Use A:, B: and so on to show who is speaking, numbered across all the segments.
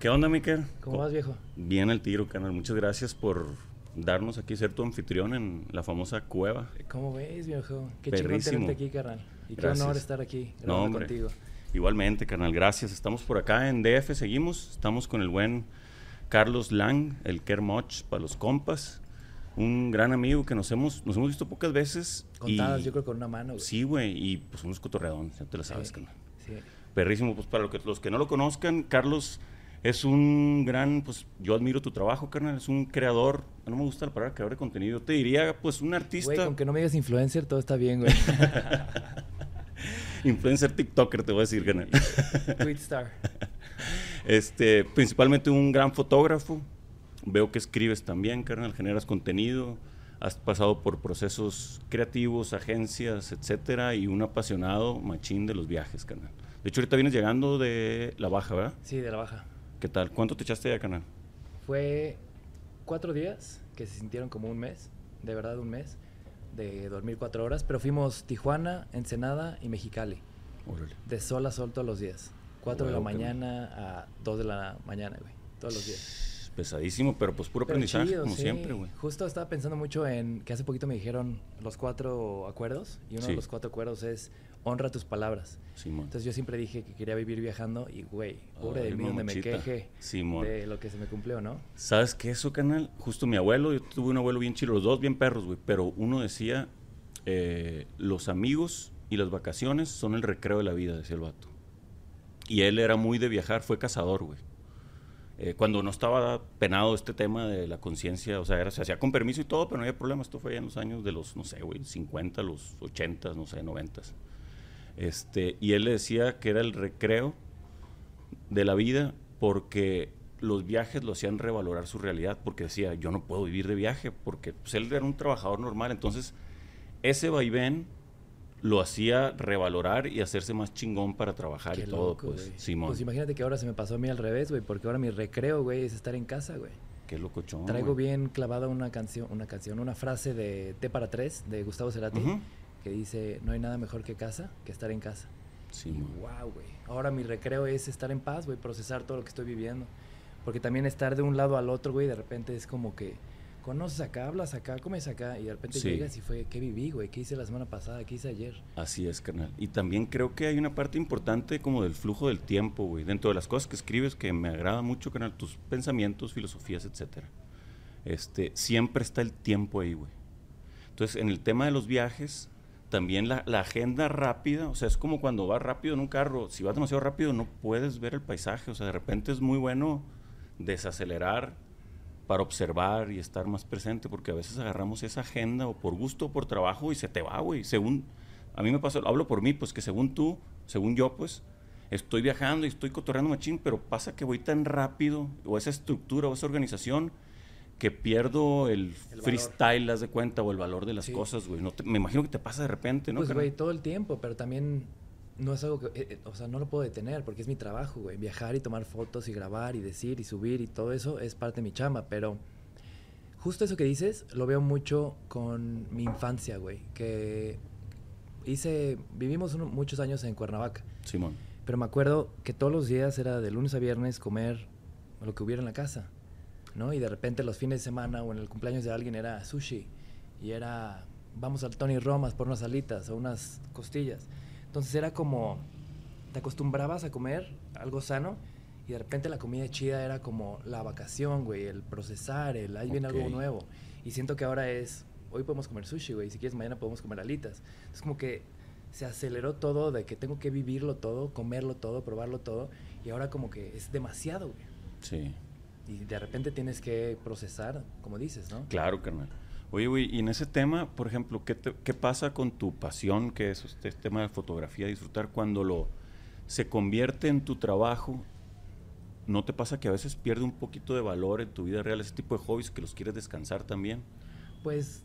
A: ¿Qué onda, Miquel?
B: ¿Cómo vas, viejo?
A: Bien al tiro, canal. Muchas gracias por darnos aquí ser tu anfitrión en la famosa cueva.
B: ¿Cómo ves, viejo? Qué chingón tenerte aquí, carnal. Y qué
A: Gracias.
B: honor estar aquí
A: No,
B: contigo.
A: Igualmente, canal. Gracias. Estamos por acá en DF, seguimos. Estamos con el buen Carlos Lang, el Kermoch para los compas. Un gran amigo que nos hemos, nos hemos visto pocas veces.
B: Contadas,
A: y-
B: yo creo, con una mano, güey.
A: Sí, güey. Y pues unos cotorreadón, ya te lo sabes,
B: Sí,
A: canal.
B: sí.
A: Perrísimo, pues para que- los que no lo conozcan, Carlos es un gran, pues yo admiro tu trabajo, carnal, es un creador, no me gusta la palabra creador de contenido, te diría, pues un artista,
B: Güey, con que no me digas influencer, todo está bien, güey.
A: influencer TikToker, te voy a decir, carnal.
B: Tweet star.
A: Este, principalmente un gran fotógrafo, veo que escribes también, carnal, generas contenido, has pasado por procesos creativos, agencias, etcétera, y un apasionado machín de los viajes, carnal. De hecho, ahorita vienes llegando de La Baja, ¿verdad?
B: Sí, de la baja.
A: ¿Qué tal? ¿Cuánto te echaste ya, carnal?
B: Fue cuatro días que se sintieron como un mes, de verdad un mes, de dormir cuatro horas, pero fuimos Tijuana, Ensenada y Mexicali,
A: Órale.
B: de sol a sol todos los días. Cuatro de la mañana a dos de la mañana, güey, todos los días.
A: Pesadísimo, pero pues puro
B: Pero
A: aprendizaje,
B: chido,
A: como
B: sí.
A: siempre, güey.
B: Justo estaba pensando mucho en que hace poquito me dijeron los cuatro acuerdos y uno
A: Sí.
B: de los cuatro acuerdos es honra tus palabras.
A: Simón.
B: Entonces yo siempre dije que quería vivir viajando y güey, pobre de mí donde me queje
A: Simón.
B: de lo que se me cumplió, ¿no?
A: ¿Sabes qué eso, canal? Justo mi abuelo, yo tuve un abuelo bien chido, los dos bien perros, güey, pero uno decía, eh, los amigos y las vacaciones son el recreo de la vida, decía el vato. Y él era muy de viajar, fue cazador, güey. Eh, cuando no estaba penado este tema de la conciencia, o sea, era, se hacía con permiso y todo, pero no había problema. Esto fue ya en los años de los, no sé, güey, 50, los 80, no sé, 90. Este, y él le decía que era el recreo de la vida porque los viajes lo hacían revalorar su realidad, porque decía, yo no puedo vivir de viaje, porque pues, él era un trabajador normal, entonces ese vaivén lo hacía revalorar y hacerse más chingón para trabajar
B: Qué
A: y todo,
B: loco,
A: pues,
B: güey.
A: Simón.
B: Pues imagínate que ahora se me pasó a mí al revés, güey, porque ahora mi recreo, güey, es estar en casa, güey.
A: Qué locochón.
B: Traigo
A: güey.
B: bien clavada una canción, una canción, una frase de T para tres de Gustavo Cerati
A: Ujú.
B: Que dice, no hay nada mejor que casa que estar en casa.
A: Simón.
B: Wow, güey. Ahora mi recreo es estar en paz, güey, procesar todo lo que estoy viviendo. Porque también estar de un lado al otro, güey, de repente es como que conoces acá, hablas acá, comes acá, y de repente
A: Sí.
B: llegas y fue, ¿qué viví, güey? ¿Qué hice la semana pasada? ¿Qué hice ayer?
A: Así es, carnal. Y también creo que hay una parte importante como del flujo del tiempo, güey. Dentro de las cosas que escribes que me agrada mucho, carnal, tus pensamientos, filosofías, etcétera. Este, siempre está el tiempo ahí, güey. Entonces, en el tema de los viajes, también la, agenda rápida, o sea, es como cuando vas rápido en un carro, si vas demasiado rápido no puedes ver el paisaje, o sea, de repente es muy bueno desacelerar para observar y estar más presente, porque a veces agarramos esa agenda o por gusto o por trabajo y se te va, güey. Según, a mí me pasa, hablo por mí, pues que según tú, según yo, pues, estoy viajando y estoy cotorreando machín, pero pasa que voy tan rápido, o esa estructura o esa organización, que pierdo el,
B: El
A: freestyle, haz de cuenta, o el valor de las
B: Sí.
A: cosas, güey. No te- me imagino que te pasa de repente, ¿no?
B: pues, güey, todo el tiempo, pero también no es algo que, eh, eh, o sea, no lo puedo detener porque es mi trabajo, güey. Viajar y tomar fotos y grabar y decir y subir y todo eso es parte de mi chamba, pero justo eso que dices lo veo mucho con mi infancia, güey, que hice, vivimos uno- muchos años en Cuernavaca,
A: Simón.
B: pero me acuerdo que todos los días era de lunes a viernes comer lo que hubiera en la casa, ¿no? Y de repente los fines de semana o en el cumpleaños de alguien era sushi y era vamos al Tony Romas por unas alitas o unas costillas. Entonces era como te acostumbrabas a comer algo sano y de repente la comida chida era como la vacación, güey, el procesar, el ahí viene algo nuevo. Y siento que ahora es hoy podemos comer sushi, güey, si quieres mañana podemos comer alitas. Es como que se aceleró todo de que tengo que vivirlo todo, comerlo todo, probarlo todo y ahora como que es demasiado, güey.
A: Sí.
B: Y de repente tienes que procesar, como dices, ¿no?
A: Claro, carnal. Oye, güey, y en ese tema, por ejemplo, ¿qué, te- qué pasa con tu pasión, que es este tema de fotografía, disfrutar, cuando lo se convierte en tu trabajo? ¿No te pasa que a veces pierde un poquito de valor en tu vida real ese tipo de hobbies que los quieres descansar también?
B: Pues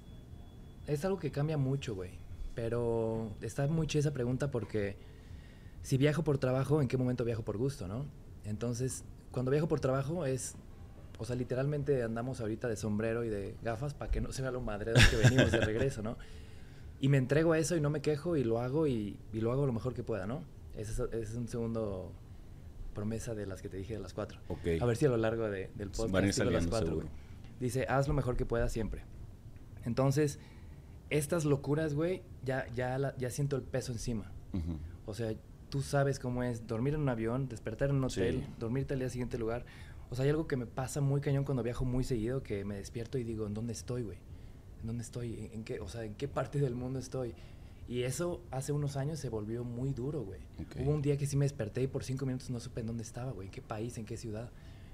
B: es algo que cambia mucho, güey. Pero está muy chida esa pregunta porque si viajo por trabajo, ¿en qué momento viajo por gusto, no? Entonces, cuando viajo por trabajo es, o sea, literalmente andamos ahorita de sombrero y de gafas para que no se vea lo madreado que venimos de regreso, ¿no? Y me entrego a eso y no me quejo y lo hago y, y lo hago lo mejor que pueda, ¿no? Ese es, un segundo promesa de las que te dije de las cuatro.
A: Ok.
B: A ver si a lo largo de- del podcast
A: Van a
B: las cuatro,
A: seguro.
B: Dice, haz lo mejor que puedas siempre. Entonces, estas locuras, güey, ya, ya, la- ya siento el peso encima.
A: Ujú.
B: O sea, tú sabes cómo es dormir en un avión, despertar en un hotel,
A: Sí.
B: dormirte al día siguiente lugar. O sea, hay algo que me pasa muy cañón cuando viajo muy seguido, que me despierto y digo, ¿en dónde estoy, güey? ¿En dónde estoy? ¿En, qué, o sea, ¿en qué parte del mundo estoy? Y eso hace unos años se volvió muy duro, güey.
A: Ok.
B: Hubo un día que sí me desperté y por cinco minutos no supe en dónde estaba, güey, en qué país, en qué ciudad.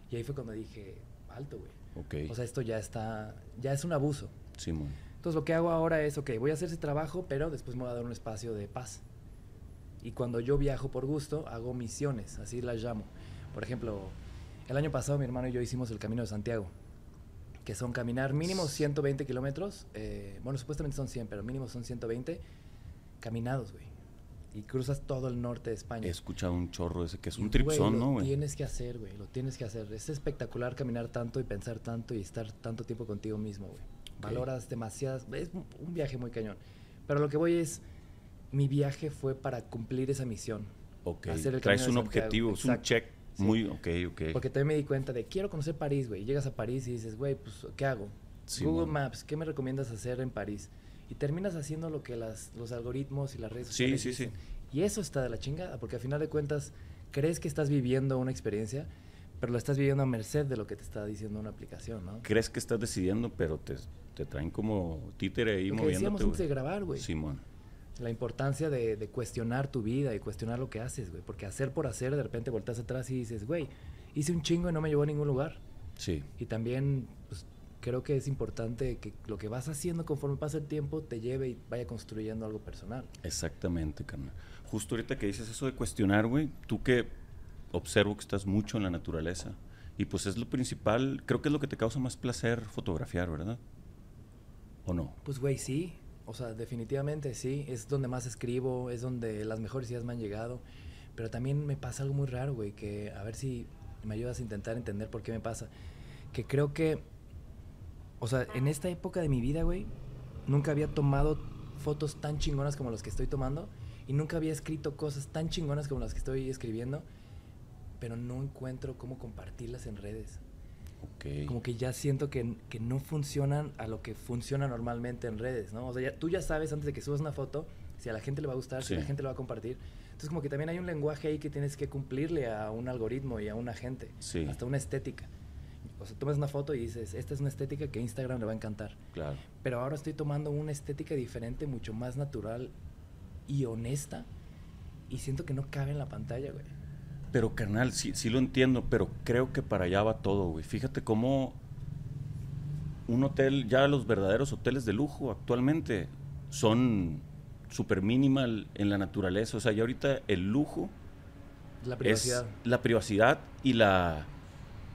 B: Y ahí fue cuando dije, alto, güey.
A: Ok.
B: O sea, esto ya está, ya es un abuso.
A: Simón.
B: Entonces lo que hago ahora es, ok, voy a hacer ese trabajo, pero después me voy a dar un espacio de paz. Y cuando yo viajo por gusto, hago misiones, así las llamo. Por ejemplo, el año pasado mi hermano y yo hicimos el Camino de Santiago, que son caminar mínimo 120 kilómetros, eh, bueno, supuestamente son 100, pero mínimo son 120 caminados, güey. Y cruzas todo el norte de España.
A: He escuchado un chorro ese que es
B: Y,
A: un tripsón,
B: lo
A: ¿no, güey?
B: tienes que hacer, güey, lo tienes que hacer. Es espectacular caminar tanto y pensar tanto y estar tanto tiempo contigo mismo, güey. Valoras demasiadas, es un- viaje muy cañón. Pero lo que voy es, mi viaje fue para cumplir esa misión.
A: Ok.
B: hacer el
A: Traes un objetivo, es un check
B: Sí.
A: muy... Ok, ok.
B: Porque también me di cuenta de, quiero conocer París, güey. Llegas a París y dices, güey, pues, ¿qué hago?
A: Sí,
B: Google. Maps, ¿qué me recomiendas hacer en París? Y terminas haciendo lo que las, los algoritmos y las redes
A: Sí,
B: sociales
A: sí, sí.
B: dicen. Y eso está de la chingada, porque al final de cuentas, crees que estás viviendo una experiencia, pero lo estás viviendo a merced de lo que te está diciendo una aplicación, ¿no?
A: Crees que estás decidiendo, pero te, te traen como títere ahí
B: Lo que decíamos
A: moviéndote,
B: antes de grabar, güey.
A: Simón.
B: La importancia de, de cuestionar tu vida y cuestionar lo que haces, güey. Porque hacer por hacer, de repente volteas atrás y dices, güey, hice un chingo y no me llevó a ningún lugar.
A: Sí.
B: Y también, pues, creo que es importante que lo que vas haciendo conforme pasa el tiempo te lleve y vaya construyendo algo personal.
A: Exactamente, carnal. Justo ahorita que dices eso de cuestionar, güey, tú que observo que estás mucho en la naturaleza y pues es lo principal, creo que es lo que te causa más placer fotografiar, ¿verdad? ¿O no?
B: Pues, güey, sí. O sea, definitivamente sí. Es donde más escribo, es donde las mejores ideas me han llegado. Pero también me pasa algo muy raro, güey, que a ver si me ayudas a intentar entender por qué me pasa. Que creo que, o sea, en esta época de mi vida, güey, nunca había tomado fotos tan chingonas como las que estoy tomando y nunca había escrito cosas tan chingonas como las que estoy escribiendo, pero no encuentro cómo compartirlas en redes.
A: Ok.
B: Como que ya siento que, que no funcionan a lo que funciona normalmente en redes, ¿no? O sea, ya- tú ya sabes antes de que subas una foto si a la gente le va a gustar, si
A: Sí.
B: la gente le va a compartir. Entonces como que también hay un lenguaje ahí que tienes que cumplirle a un algoritmo y a una gente,
A: Sí.
B: hasta una estética. O sea, tomas una foto y dices, esta es una estética que a Instagram le va a encantar.
A: Claro.
B: Pero ahora estoy tomando una estética diferente, mucho más natural y honesta. Y siento que no cabe en la pantalla, güey.
A: Pero carnal, sí, sí lo entiendo, pero creo que para allá va todo, güey. Fíjate cómo un hotel, ya los verdaderos hoteles de lujo actualmente son súper minimal en la naturaleza. O sea, ya ahorita el lujo
B: La privacidad.
A: es la privacidad y la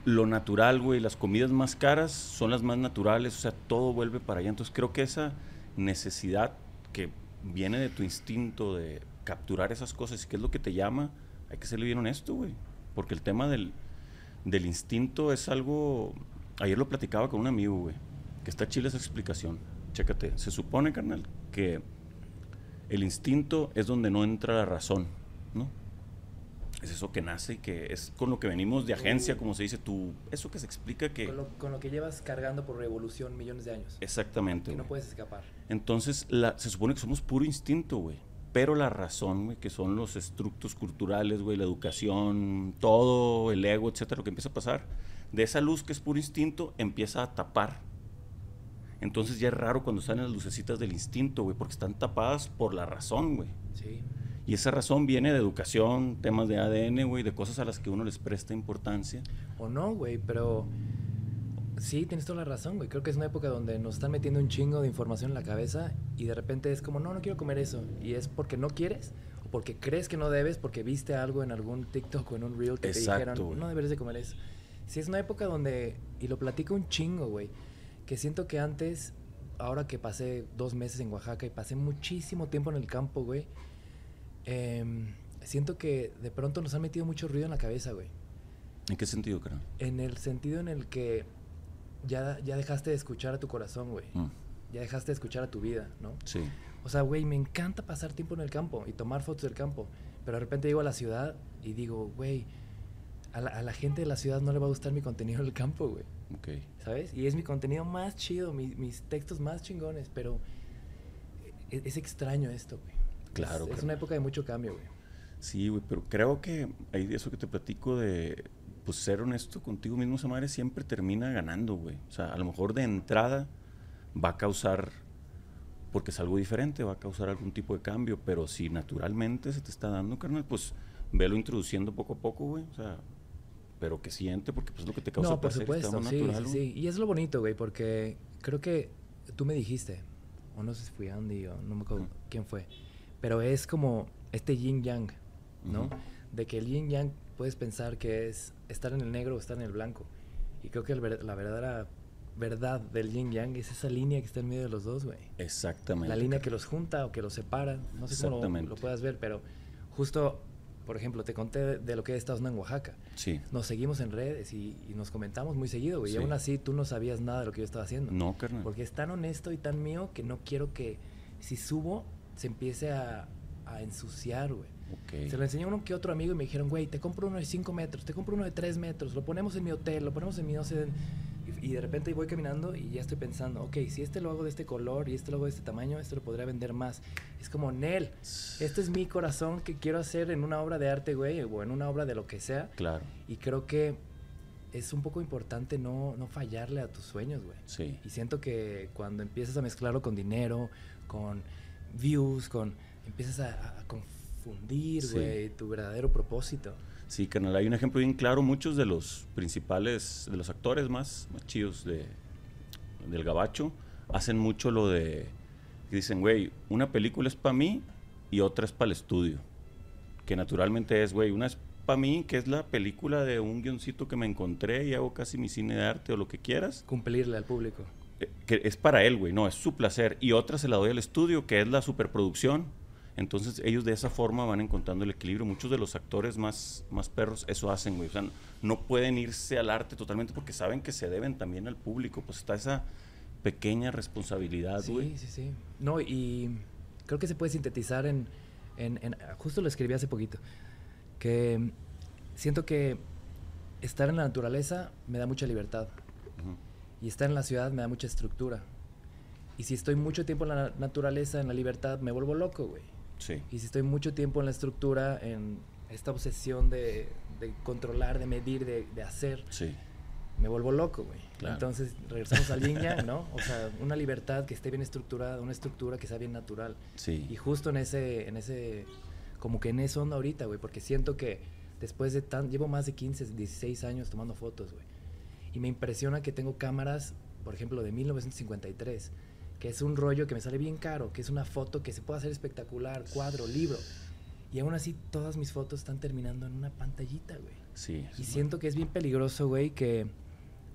A: lo natural, güey. Las comidas más caras son las más naturales. O sea, todo vuelve para allá. Entonces creo que esa necesidad que viene de tu instinto de capturar esas cosas y qué es lo que te llama, hay que serle bien honesto, güey. Porque el tema del, del instinto es algo... Ayer lo platicaba con un amigo, güey. Que está chile esa explicación. Chécate. Se supone, carnal, que el instinto es donde no entra la razón, ¿no? Es eso que nace y que es con lo que venimos de agencia, como se dice tú. Eso que se explica que...
B: Con lo, con lo que llevas cargando por revolución millones de años.
A: Exactamente.
B: Que no puedes escapar.
A: Entonces, la, se supone que somos puro instinto, güey. Pero la razón, güey, que son los estructos culturales, güey, la educación, todo, el ego, etcétera, lo que empieza a pasar, de esa luz que es puro instinto, empieza a tapar. Entonces ya es raro cuando salen las lucecitas del instinto, güey, porque están tapadas por la razón, güey.
B: Sí.
A: Y esa razón viene de educación, temas de ADN, güey, de cosas a las que uno les presta importancia.
B: O no, güey, pero sí, tienes toda la razón, güey. Creo que es una época donde nos están metiendo un chingo de información en la cabeza y de repente es como, no, no quiero comer eso. Y es porque no quieres o porque crees que no debes, porque viste algo en algún TikTok o en un reel que
A: Exacto,
B: te dijeron,
A: güey.
B: no deberes de comer eso. Sí, es una época donde, y lo platico un chingo, güey, que siento que antes, ahora que pasé dos meses en Oaxaca y pasé muchísimo tiempo en el campo, güey, em, siento que de pronto nos han metido mucho ruido en la cabeza, güey.
A: ¿En qué sentido, creo?
B: En el sentido en el que ya, ya dejaste de escuchar a tu corazón, güey.
A: Mm,
B: Ya dejaste de escuchar a tu vida, ¿no?
A: sí,
B: O sea, güey, me encanta pasar tiempo en el campo y tomar fotos del campo. Pero de repente llego a la ciudad y digo, güey, a la, a la gente de la ciudad no le va a gustar mi contenido del campo, güey.
A: Ok.
B: ¿Sabes? Y es mi contenido más chido, mi- mis textos más chingones, pero e- es, extraño esto, güey.
A: Claro,
B: Es, es una época de mucho cambio, güey.
A: Sí, güey, pero creo que ahí eso que te platico de pues ser honesto contigo mismo, esa madre siempre termina ganando, güey. O sea, a lo mejor de entrada va a causar, porque es algo diferente, va a causar algún tipo de cambio, pero si naturalmente se te está dando, carnal, pues velo introduciendo poco a poco, güey. O sea, pero que siente, porque pues es lo que te causa
B: No, por
A: placer,
B: supuesto, sí,
A: natural,
B: sí, sí. Y es lo bonito, güey, porque creo que tú me dijiste, o no sé si fui Andy o no me acuerdo quién fue, pero es como este yin yang, ¿no? De que el yin yang puedes pensar que es estar en el negro o estar en el blanco. Y creo que el la verdadera verdad del yin yang es esa línea que está en medio de los dos, güey.
A: Exactamente.
B: La línea que los junta o que los separa, no sé cómo lo, lo puedas ver, pero justo, por ejemplo, te conté de, de lo que he estado en Oaxaca
A: Sí.
B: nos seguimos en redes y, y nos comentamos muy seguido, güey.
A: Sí.
B: Y aún así tú no sabías nada de lo que yo estaba haciendo.
A: No, carnal.
B: Porque es tan honesto y tan mío que no quiero que si subo se empiece a, a ensuciar, güey.
A: Ok.
B: Se lo enseñé a uno que otro amigo y me dijeron, güey, te compro uno de 5 metros, te compro uno de 3 metros, lo ponemos en mi hotel, lo ponemos en mi no sé. Y, y de repente voy caminando y ya estoy pensando, ok, si este lo hago de este color y este lo hago de este tamaño, este lo podría vender más. Es como, Nel, este es mi corazón que quiero hacer en una obra de arte, güey, o en una obra de lo que sea.
A: Claro.
B: Y creo que es un poco importante no, no fallarle a tus sueños, güey.
A: Sí.
B: Y siento que cuando empiezas a mezclarlo con dinero, con views, con... Empiezas a, a confundir,
A: Sí.
B: güey, tu verdadero propósito.
A: Sí, carnal, hay un ejemplo bien claro. Muchos de los principales, de los actores más, más chidos de, del gabacho, hacen mucho lo de, que dicen, güey, una película es para mí y otra es para el estudio. Que naturalmente es, güey, una es para mí, que es la película de un guioncito que me encontré y hago casi mi cine de arte o lo que quieras.
B: Cumplirle al público.
A: eh, que es para él, güey, no, es su placer. Y otra se la doy al estudio, que es la superproducción. Entonces ellos de esa forma van encontrando el equilibrio. Muchos de los actores más, más perros eso hacen, güey. O sea, no pueden irse al arte totalmente porque saben que se deben también al público. Pues está esa pequeña responsabilidad, güey.
B: Sí, sí, sí. No, y creo que se puede sintetizar en, en- en- Justo lo escribí hace poquito. Que siento que estar en la naturaleza me da mucha libertad. Y estar en la ciudad me da mucha estructura. Y si estoy mucho tiempo en la na- naturaleza, en la libertad, me vuelvo loco, güey.
A: Sí,
B: Y si estoy mucho tiempo en la estructura, en esta obsesión de, de controlar, de medir, de, de hacer,
A: sí,
B: me vuelvo loco, güey.
A: Claro.
B: Entonces regresamos al yin yang, ¿no? O sea, una libertad que esté bien estructurada, una estructura que sea bien natural.
A: sí.
B: Y justo en ese, en ese, como que en eso ando ahorita, güey, porque siento que después de tan, llevo más de 15, 16 años tomando fotos, güey. Y me impresiona que tengo cámaras, por ejemplo, de 1953, que es un rollo que me sale bien caro, que es una foto que se puede hacer espectacular, cuadro, libro. Y aún así todas mis fotos están terminando en una pantallita, güey.
A: sí,
B: Y siento que es bien peligroso, güey, que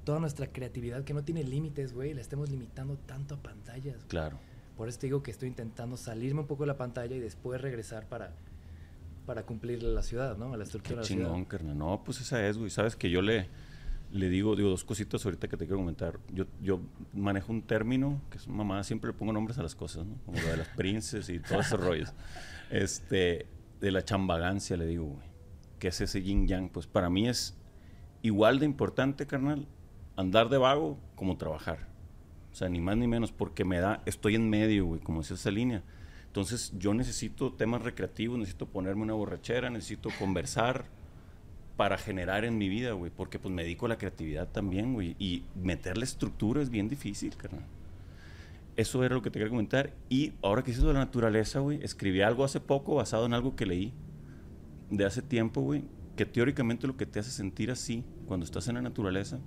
B: toda nuestra creatividad que no tiene límites, güey, la estemos limitando tanto a pantallas. güey.
A: Claro.
B: Por eso te digo que estoy intentando salirme un poco de la pantalla y después regresar para, para cumplir la ciudad, ¿no? A la estructura
A: Qué
B: de la ciudad.
A: chingón, carnal. No, pues esa es, güey. Sabes que yo le, le digo, digo dos cositas ahorita que te quiero comentar. Yo, yo manejo un término, que es mamá, siempre le pongo nombres a las cosas, ¿no? Como lo de las princes y todos esos rollos. Este, de la chambagancia, le digo, güey. Que es ese yin yang. Pues para mí es igual de importante, carnal, andar de vago como trabajar. O sea, ni más ni menos, porque me da, estoy en medio, güey, como es esa línea. Entonces, yo necesito temas recreativos, necesito ponerme una borrachera, necesito conversar para generar en mi vida, güey, porque pues me dedico a la creatividad también, güey, y meterle estructura es bien difícil, carnal. Eso era lo que te quería comentar. Y ahora que hice de la naturaleza, güey, escribí algo hace poco basado en algo que leí de hace tiempo, güey, que teóricamente lo que te hace sentir así cuando estás en la naturaleza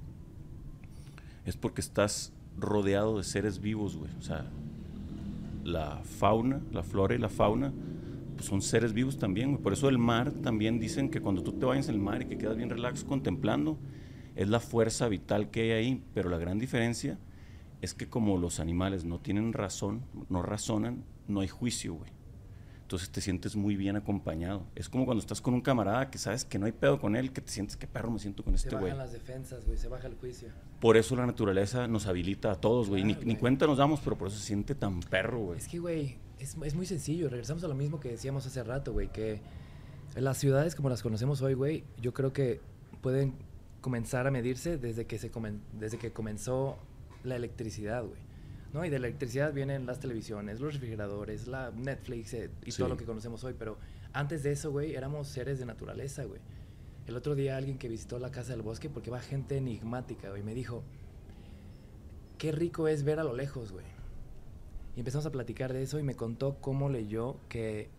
A: es porque estás rodeado de seres vivos, güey. O sea, la fauna, la flora y la fauna, pues son seres vivos también, güey. Por eso el mar también dicen que cuando tú te vayas al mar y que quedas bien relax contemplando, es la fuerza vital que hay ahí. Pero la gran diferencia es que como los animales no tienen razón, no razonan, no hay juicio, güey. Entonces te sientes muy bien acompañado. Es como cuando estás con un camarada que sabes que no hay pedo con él, que te sientes que perro me siento con
B: Se
A: este
B: bajan
A: güey.
B: las defensas, güey, se baja el juicio.
A: Por eso la naturaleza nos habilita a todos, güey. ni,
B: Claro,
A: ni
B: güey.
A: cuenta nos damos, pero por eso se siente tan perro, güey.
B: Es que, güey, es, es muy sencillo. Regresamos a lo mismo que decíamos hace rato, güey, que las ciudades como las conocemos hoy, güey, yo creo que pueden comenzar a medirse desde que, se desde que comenzó la electricidad, güey. ¿no? Y de la electricidad vienen las televisiones, los refrigeradores, la Netflix eh, y todo lo que conocemos hoy. Pero antes de eso, güey, éramos seres de naturaleza, güey. El otro día alguien que visitó la Casa del Bosque, porque va gente enigmática, güey, me dijo, qué rico es ver a lo lejos, güey. Y empezamos a platicar de eso y me contó cómo leyó que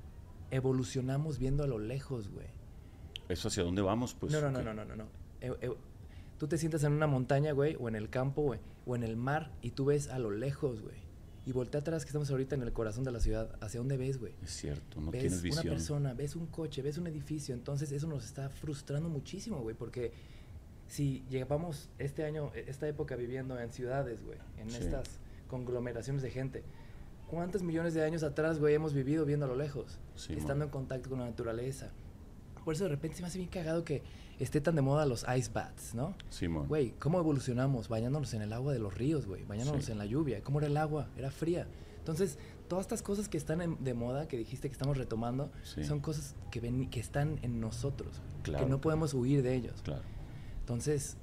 B: evolucionamos viendo a lo lejos, güey.
A: ¿Eso hacia dónde vamos? Pues,
B: no, no, no, no, no, no, no. tú te sientas en una montaña, güey, o en el campo, güey, o en el mar y tú ves a lo lejos, güey. Y voltea atrás que estamos ahorita en el corazón de la ciudad. ¿Hacia dónde ves, güey?
A: Es cierto, no tienes visión.
B: Ves una persona, ves un coche, ves un edificio. Entonces eso nos está frustrando muchísimo, güey, porque si llevamos este año, esta época viviendo en ciudades, güey, en estas conglomeraciones de gente, ¿cuántos millones de años atrás, güey, hemos vivido viendo a lo lejos? estando en contacto con la naturaleza. Por eso de repente se me hace bien cagado que esté tan de moda los ice baths, ¿no?
A: Simón.
B: Güey, ¿cómo evolucionamos? Bañándonos en el agua de los ríos, güey. Bañándonos en la lluvia. ¿Cómo era el agua? Era fría. Entonces, todas estas cosas que están de moda, que dijiste que estamos retomando, son cosas que, ven, que están en nosotros. que no podemos huir de ellos.
A: Claro.
B: Entonces,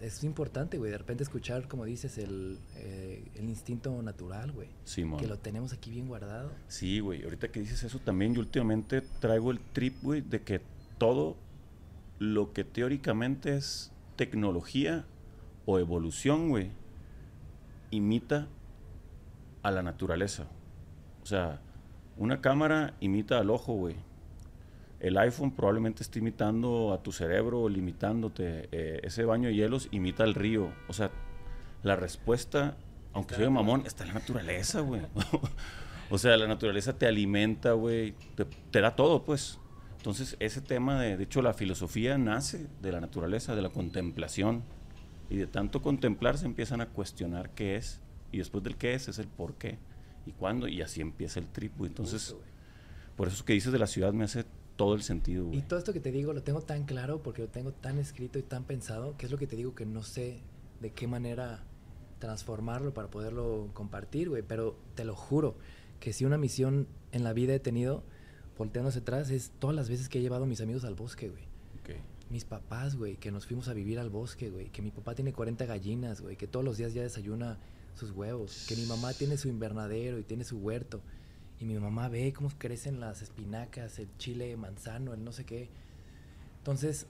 B: es importante, güey, de repente escuchar, como dices, el, eh, el instinto natural, güey.
A: Sí,
B: Que lo tenemos aquí bien guardado.
A: Sí, güey. Ahorita que dices eso también, yo últimamente traigo el trip, güey, de que todo lo que teóricamente es tecnología o evolución, güey, imita a la naturaleza. O sea, una cámara imita al ojo, güey el iPhone probablemente está imitando a tu cerebro, limitándote. Eh, ese baño de hielos imita al río. O sea, la respuesta, aunque soy mamón, está en la naturaleza, güey. o sea, la naturaleza te alimenta, güey. Te, da todo, pues. Entonces, ese tema de, de hecho, la filosofía nace de la naturaleza, de la contemplación. Y de tanto contemplar se empiezan a cuestionar qué es. Y después del qué es, es el por qué. Y cuándo. Y así empieza el trip, Entonces, por eso que dices de la ciudad me hace todo el sentido,
B: Y todo esto que te digo lo tengo tan claro porque lo tengo tan escrito y tan pensado, que es lo que te digo que no sé de qué manera transformarlo para poderlo compartir, güey. Pero te lo juro que si una misión en la vida he tenido, volteándose atrás, es todas las veces que he llevado a mis amigos al bosque, güey. Mis papás, güey, que nos fuimos a vivir al bosque, güey. Que mi papá tiene 40 gallinas, güey. Que todos los días ya desayuna sus huevos. Que mi mamá tiene su invernadero y tiene su huerto y mi mamá ve cómo crecen las espinacas, el chile manzano, el no sé qué. Entonces,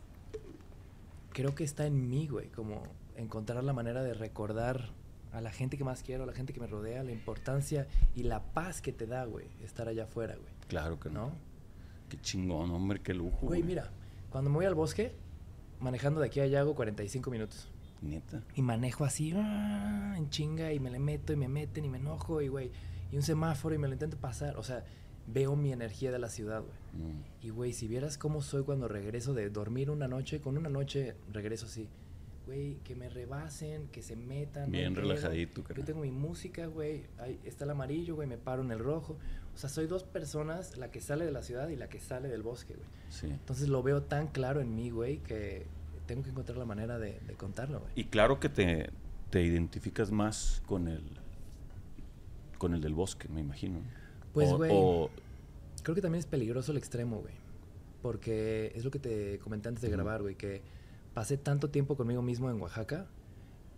B: creo que está en mí, güey, como encontrar la manera de recordar a la gente que más quiero, a la gente que me rodea, la importancia y la paz que te da, güey, estar allá afuera, güey.
A: Claro que no. Qué chingón, hombre, qué lujo.
B: Güey, mira, cuando me voy al bosque, manejando de aquí a allá hago 45 minutos.
A: Neta.
B: Y manejo así, ¡ah! en chinga, y me le meto y me meten y me enojo, y güey y un semáforo y me lo intento pasar. O sea, veo mi energía de la ciudad, güey. Mm. Y, güey, si vieras cómo soy cuando regreso de dormir una noche, con una noche regreso así. Güey, que me rebasen, que se metan.
A: Bien relajadito,
B: Yo tengo mi música, güey. Ahí está el amarillo, güey, me paro en el rojo. O sea, soy dos personas, la que sale de la ciudad y la que sale del bosque, güey.
A: Sí.
B: Entonces lo veo tan claro en mí, güey, que tengo que encontrar la manera de, de contarlo, güey.
A: Y claro que te, te identificas más con el con el del bosque, me imagino.
B: Pues, güey. Creo que también es peligroso el extremo, güey. Porque es lo que te comenté antes de grabar, güey, que pasé tanto tiempo conmigo mismo en Oaxaca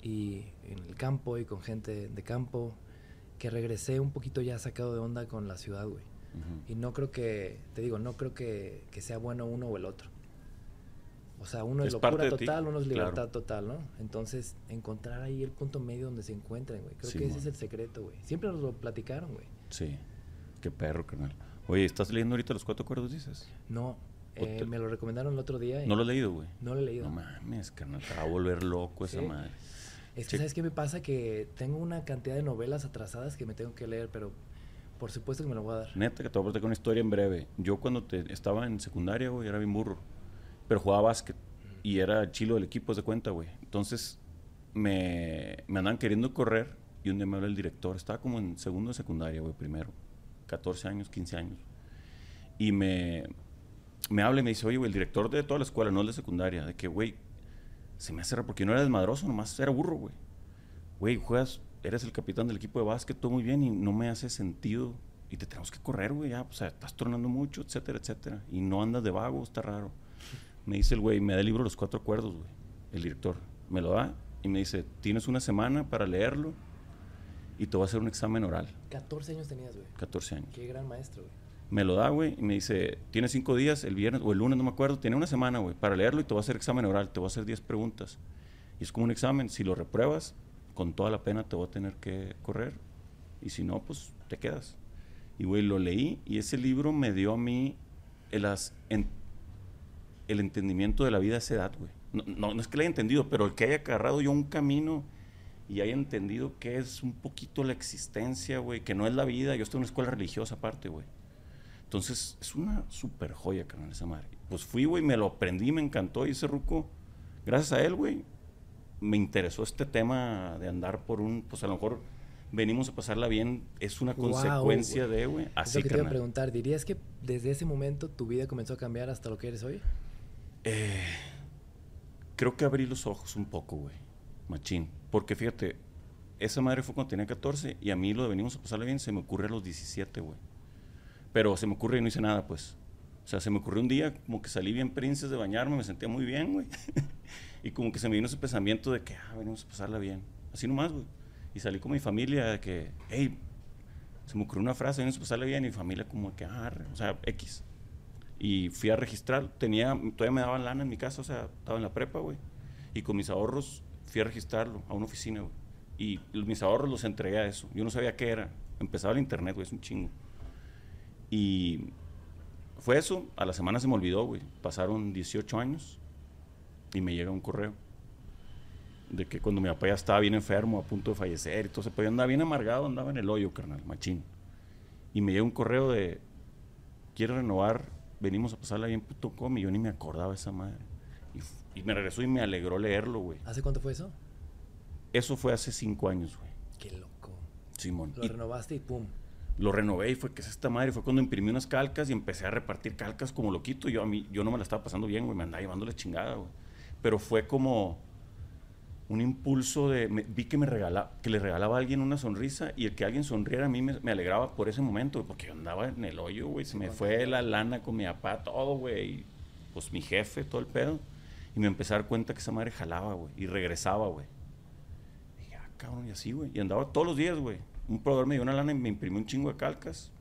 B: y en el campo y con gente de campo que regresé un poquito ya sacado de onda con la ciudad, güey. Y no creo que, te digo, no creo que, que sea bueno uno o el otro. O sea, uno es, locura total, uno es libertad total, ¿no? Entonces, encontrar ahí el punto medio donde se encuentren, güey. Creo que ese es el secreto, güey. Siempre nos lo platicaron, güey.
A: Sí. Qué perro, carnal. Oye, ¿estás leyendo ahorita los cuatro acuerdos, dices?
B: No. Eh, me lo recomendaron el otro día.
A: ¿No lo he leído, güey?
B: No lo he leído.
A: No mames, carnal. Te va a volver loco esa madre.
B: Es que, ¿sabes qué me pasa? Que tengo una cantidad de novelas atrasadas que me tengo que leer, pero por supuesto que me lo voy a dar.
A: Neta, que te voy a contar una historia en breve. Yo cuando te, estaba en secundaria, güey, era bien burro pero jugaba básquet y era chilo del equipo, de cuenta, güey. Entonces me, me andaban queriendo correr y un día me habla el director, estaba como en segundo de secundaria, güey, primero, 14 años, 15 años. Y me, me habla y me dice, oye, güey, el director de toda la escuela, no el de secundaria, de que, güey, se me hace porque no era desmadroso, nomás era burro, güey. Güey, juegas, eres el capitán del equipo de básquet, todo muy bien y no me hace sentido. Y te tenemos que correr, güey, ya, o sea, estás tornando mucho, etcétera, etcétera. Y no andas de vago, está raro. Me dice el güey, me da el libro Los Cuatro Acuerdos, güey. El director. Me lo da y me dice, tienes una semana para leerlo y te voy a hacer un examen oral.
B: 14 años tenías, güey.
A: 14 años.
B: Qué gran maestro, güey.
A: Me lo da, güey, y me dice, tienes cinco días, el viernes o el lunes, no me acuerdo, tiene una semana, güey, para leerlo y te voy a hacer examen oral, te voy a hacer 10 preguntas. Y es como un examen, si lo repruebas, con toda la pena te voy a tener que correr. Y si no, pues te quedas. Y, güey, lo leí y ese libro me dio a mí el, as- en- el entendimiento de la vida a esa edad, güey. No, no, no es que lo haya entendido, pero el que haya agarrado yo un camino y haya entendido que es un poquito la existencia, güey, que no es la vida. Yo estoy en una escuela religiosa aparte, güey. Entonces, es una super joya, carnal, esa madre. Pues fui, güey, me lo aprendí, me encantó. Y ese ruco, gracias a él, güey, me interesó este tema de andar por un, pues a lo mejor venimos a pasarla bien, es una
B: Guau,
A: consecuencia
B: güey.
A: de, güey.
B: Es
A: Así,
B: lo que te iba a
A: carnal.
B: preguntar. ¿Dirías que desde ese momento tu vida comenzó a cambiar hasta lo que eres hoy?
A: Eh, creo que abrí los ojos un poco, güey. Machín. Porque fíjate, esa madre fue cuando tenía 14 y a mí lo de venimos a pasarla bien se me ocurre a los 17, güey. Pero se me ocurre y no hice nada, pues. O sea, se me ocurrió un día como que salí bien princes de bañarme, me sentía muy bien, güey. y como que se me vino ese pensamiento de que, ah, venimos a pasarla bien. Así nomás, güey. Y salí con mi familia de que, hey, se me ocurrió una frase, venimos a pasarla bien. Y mi familia como que, ah, arre", o sea, X. Y fui a registrar, tenía, todavía me daban lana en mi casa, o sea, estaba en la prepa, güey. Y con mis ahorros fui a registrarlo a una oficina, güey. Y mis ahorros los entregué a eso. Yo no sabía qué era. Empezaba el internet, güey, es un chingo. Y fue eso, a la semana se me olvidó, güey. Pasaron 18 años y me llega un correo de que cuando mi papá ya estaba bien enfermo, a punto de fallecer ese pedo, yo andaba bien amargado, andaba en el hoyo, carnal, machín. Y me llega un correo de, quiere renovar, venimos a pasarla bien puto com y yo ni me acordaba de esa madre. Y me regresó y me alegró leerlo, güey.
B: ¿Hace cuánto fue eso?
A: Eso fue hace cinco años, güey.
B: Qué loco.
A: Simón.
B: Lo
A: Y
B: renovaste y pum.
A: lo renové y fue que es esta madre. Fue cuando imprimí unas calcas y empecé a repartir calcas como loquito. Yo, a mí, yo no me la estaba pasando bien, güey. Me andaba llevando la chingada, güey. Pero fue como un impulso de... me- vi que me regala, que le regalaba a alguien una sonrisa y el que alguien sonriera a mí me, me alegraba por ese momento, porque yo andaba en el hoyo, güey. Se me fue la lana con mi papá, todo, güey. Pues mi jefe, todo el pedo. Y me empecé a dar cuenta que esa madre jalaba, güey. Y regresaba, güey. Dije, ah, cabrón, y así, güey. Y andaba todos los días, güey. Un proveedor me dio una lana y me imprimió un chingo de calcas.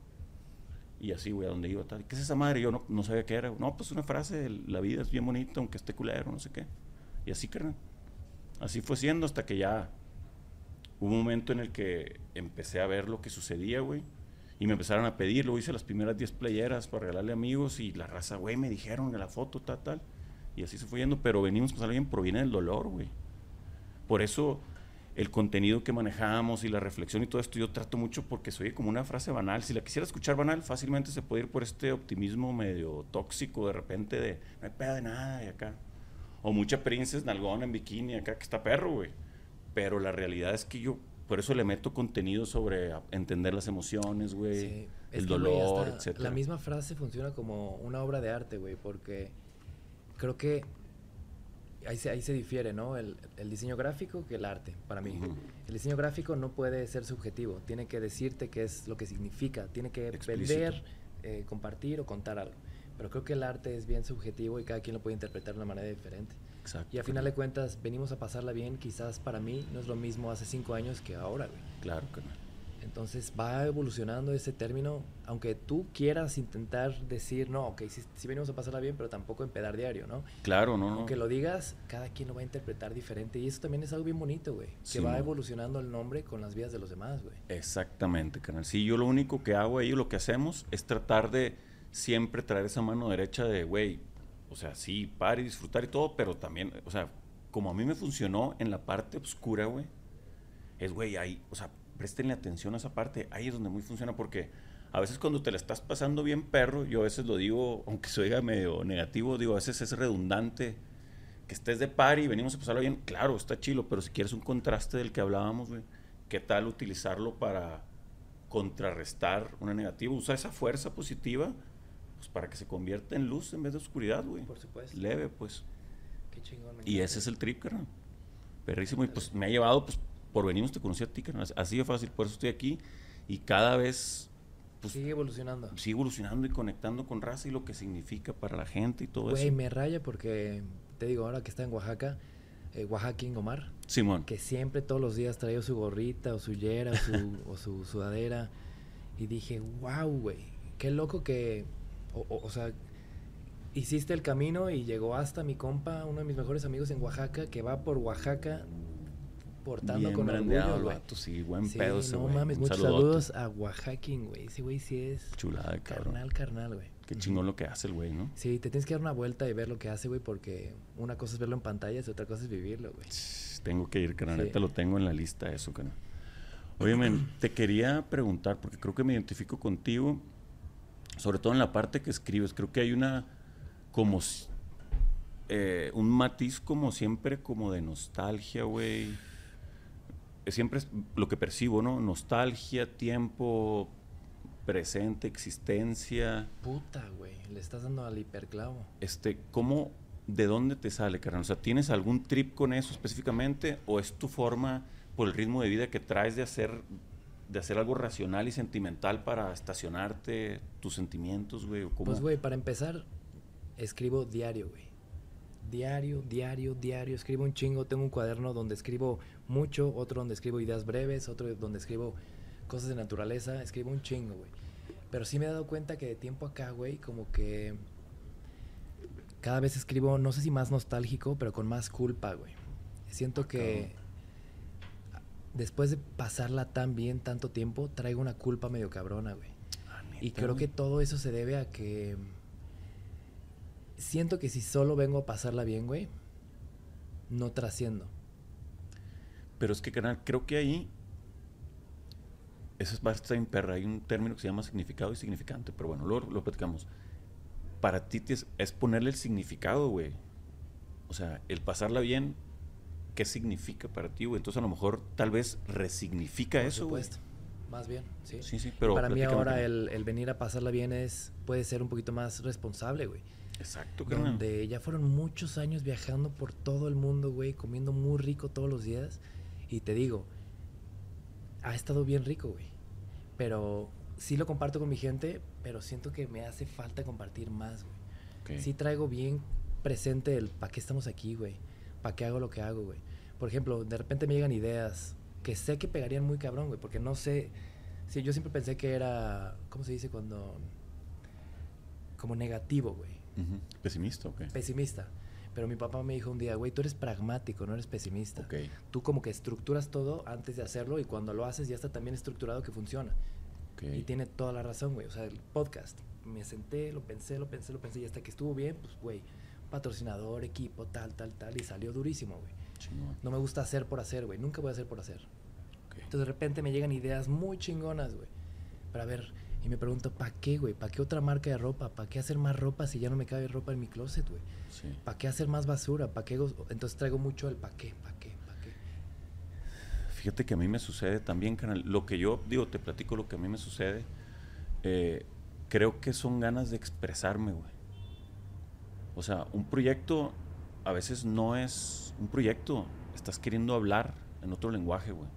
A: Y así, güey, a donde iba, tal. ¿Qué es esa madre? Yo no, no sabía qué era. No, pues una frase, de la vida es bien bonita, aunque esté culero, no sé qué. Y así, carnal. Así fue siendo hasta que ya hubo un momento en el que empecé a ver lo que sucedía, güey. Y me empezaron a pedir, luego hice las primeras 10 playeras para regalarle amigos y la raza, güey, me dijeron la foto, tal, tal. Y así se fue yendo, pero venimos con alguien, proviene del dolor, güey. Por eso el contenido que manejamos y la reflexión y todo esto yo trato mucho porque soy como una frase banal. Si la quisiera escuchar banal, fácilmente se puede ir por este optimismo medio tóxico de repente de no hay pedo de nada y acá. O mucha princesa nalgona en bikini acá que está perro, güey. Pero la realidad es que yo por eso le meto contenido sobre entender las emociones, güey,
B: Sí.
A: El dolor, etcétera.
B: La misma frase funciona como una obra de arte, güey, porque creo que ahí se, ahí se difiere, ¿no? El, el diseño gráfico que el arte, para mí.
A: Ujú.
B: El diseño gráfico no puede ser subjetivo, tiene que decirte qué es lo que significa, tiene que
A: Explícito.
B: vender, eh, compartir o contar algo. Pero creo que el arte es bien subjetivo y cada quien lo puede interpretar de una manera diferente.
A: Exacto.
B: Y a final de cuentas, venimos a pasarla bien, quizás para mí no es lo mismo hace cinco años que ahora, güey.
A: Claro, carnal.
B: Entonces va evolucionando ese término, aunque tú quieras intentar decir, no, ok, sí, sí venimos a pasarla bien, pero tampoco empedar diario, ¿no?
A: Claro, no, no.
B: Aunque lo digas, cada quien lo va a interpretar diferente y eso también es algo bien bonito, güey. Que va evolucionando el nombre con las vidas de los demás, güey.
A: Exactamente, carnal. Sí, yo lo único que hago ahí, lo que hacemos, es tratar de siempre traer esa mano derecha de, güey, o sea, sí, par y disfrutar y todo, pero también, o sea, como a mí me funcionó en la parte oscura, güey, es, güey, ahí, o sea, préstenle atención a esa parte, ahí es donde muy funciona, porque a veces cuando te la estás pasando bien, perro, yo a veces lo digo, aunque se oiga medio negativo, digo, a veces es redundante que estés de par y venimos a pasarlo bien, claro, está chilo, pero si quieres un contraste del que hablábamos, güey, ¿qué tal utilizarlo para contrarrestar una negativa? Usa esa fuerza positiva pues para que se convierta en luz en vez de oscuridad, güey.
B: Por supuesto.
A: Leve, pues.
B: Qué chingón. me
A: Y ese es el trip, carnal. Perrísimo. Y pues me ha llevado, pues, por venimos te conocí a ti, carnal. Así de fácil, por eso estoy aquí. Y cada vez pues,
B: sigue evolucionando.
A: Sigue evolucionando y conectando con raza y lo que significa para la gente y todo eso.
B: Güey, me raya porque, te digo, ahora que está en Oaxaca, eh, Oaxaquín Omar,
A: Simón.
B: que siempre todos los días traía su gorrita o su yera o su, o su sudadera. Y dije, wow, güey, qué loco que, o, o- o sea, hiciste el camino y llegó hasta mi compa, uno de mis mejores amigos en Oaxaca, que va por Oaxaca portando
A: Bien
B: con orgullo,
A: el
B: güey.
A: vato, sí, buen
B: Sí,
A: pedo ese
B: no mames,
A: Un
B: muchos
A: saludote.
B: saludos a Oaxaquín, güey. Ese güey sí es
A: Chulada cabrón.
B: carnal, carnal, güey.
A: Qué chingón lo que hace el güey, ¿no?
B: Sí, te tienes que dar una vuelta y ver lo que hace, güey, porque una cosa es verlo en pantallas y otra cosa es vivirlo, güey.
A: Tengo que ir, carnal.
B: Sí.
A: Neta, lo tengo en la lista eso, carnal. Oye, men, te quería preguntar, porque creo que me identifico contigo, sobre todo en la parte que escribes. Creo que hay una, como, eh, un matiz como siempre, como de nostalgia, güey. Siempre es lo que percibo, ¿no? Nostalgia, tiempo, presente, existencia.
B: Puta, güey. Le estás dando al hiperclavo.
A: Este, ¿cómo, de dónde te sale, carnal? O sea, ¿tienes algún trip con eso específicamente? ¿O es tu forma, por el ritmo de vida que traes de hacer, de hacer algo racional y sentimental para estacionarte, tus sentimientos, güey? ¿O cómo?
B: Pues, güey, para empezar, escribo diario, güey. Diario, diario, diario. Escribo un chingo. Tengo un cuaderno donde escribo mucho, otro donde escribo ideas breves, otro donde escribo cosas de naturaleza. Escribo un chingo, güey. Pero sí me he dado cuenta que de tiempo acá, güey, como que cada vez escribo, no sé si más nostálgico, pero con más culpa, güey. Siento que después de pasarla tan bien tanto tiempo, traigo una culpa medio cabrona, güey.
A: Ah,
B: Y creo que todo eso se debe a que siento que si solo vengo a pasarla bien, güey, no trasciendo.
A: Pero es que, carnal, creo que ahí. Eso es bastante perra. Hay un término que se llama significado y significante. Pero bueno, luego lo platicamos. Para ti es, es ponerle el significado, güey. O sea, el pasarla bien, ¿qué significa para ti, güey? Entonces, a lo mejor, tal vez resignifica
B: Por
A: eso, güey.
B: supuesto. Más bien, sí.
A: Sí, sí, pero.
B: Para mí ahora el, el venir a pasarla bien es puede ser un poquito más responsable, güey.
A: Exacto, carnal.
B: Donde ya fueron muchos años viajando por todo el mundo, güey, comiendo muy rico todos los días. Y te digo, ha estado bien rico, güey. Pero sí lo comparto con mi gente, pero siento que me hace falta compartir más, güey.
A: Ok.
B: Sí traigo bien presente el para qué estamos aquí, güey. Para qué hago lo que hago, güey. Por ejemplo, de repente me llegan ideas que sé que pegarían muy cabrón, güey, porque no sé. Sí, yo siempre pensé que era, ¿cómo se dice cuando como negativo, güey?
A: Ujú. ¿Pesimista o qué?
B: Pesimista. Pero mi papá me dijo un día, güey, tú eres pragmático, no eres pesimista.
A: Ok.
B: Tú como que estructuras todo antes de hacerlo y cuando lo haces ya está también estructurado que funciona.
A: ok.
B: Y tiene toda la razón, güey. O sea, el podcast, me senté, lo pensé, lo pensé, lo pensé y hasta que estuvo bien, pues, güey, patrocinador, equipo, tal, tal, tal, y salió durísimo, güey.
A: Chingón.
B: No me gusta hacer por hacer, güey. Nunca voy a hacer por hacer. Entonces de repente me llegan ideas muy chingonas, güey. Para ver, y me pregunto, ¿para qué, güey? ¿Para qué otra marca de ropa? ¿Para qué hacer más ropa si ya no me cabe ropa en mi closet, güey?
A: Sí.
B: ¿Para qué hacer más basura? ¿Para qué? Entonces traigo mucho el para qué, para qué, para qué.
A: Fíjate que a mí me sucede también, canal. Lo que yo digo, te platico lo que a mí me sucede. eh, creo que son ganas de expresarme, güey. O sea, un proyecto a veces no es un proyecto. Estás queriendo hablar en otro lenguaje, güey.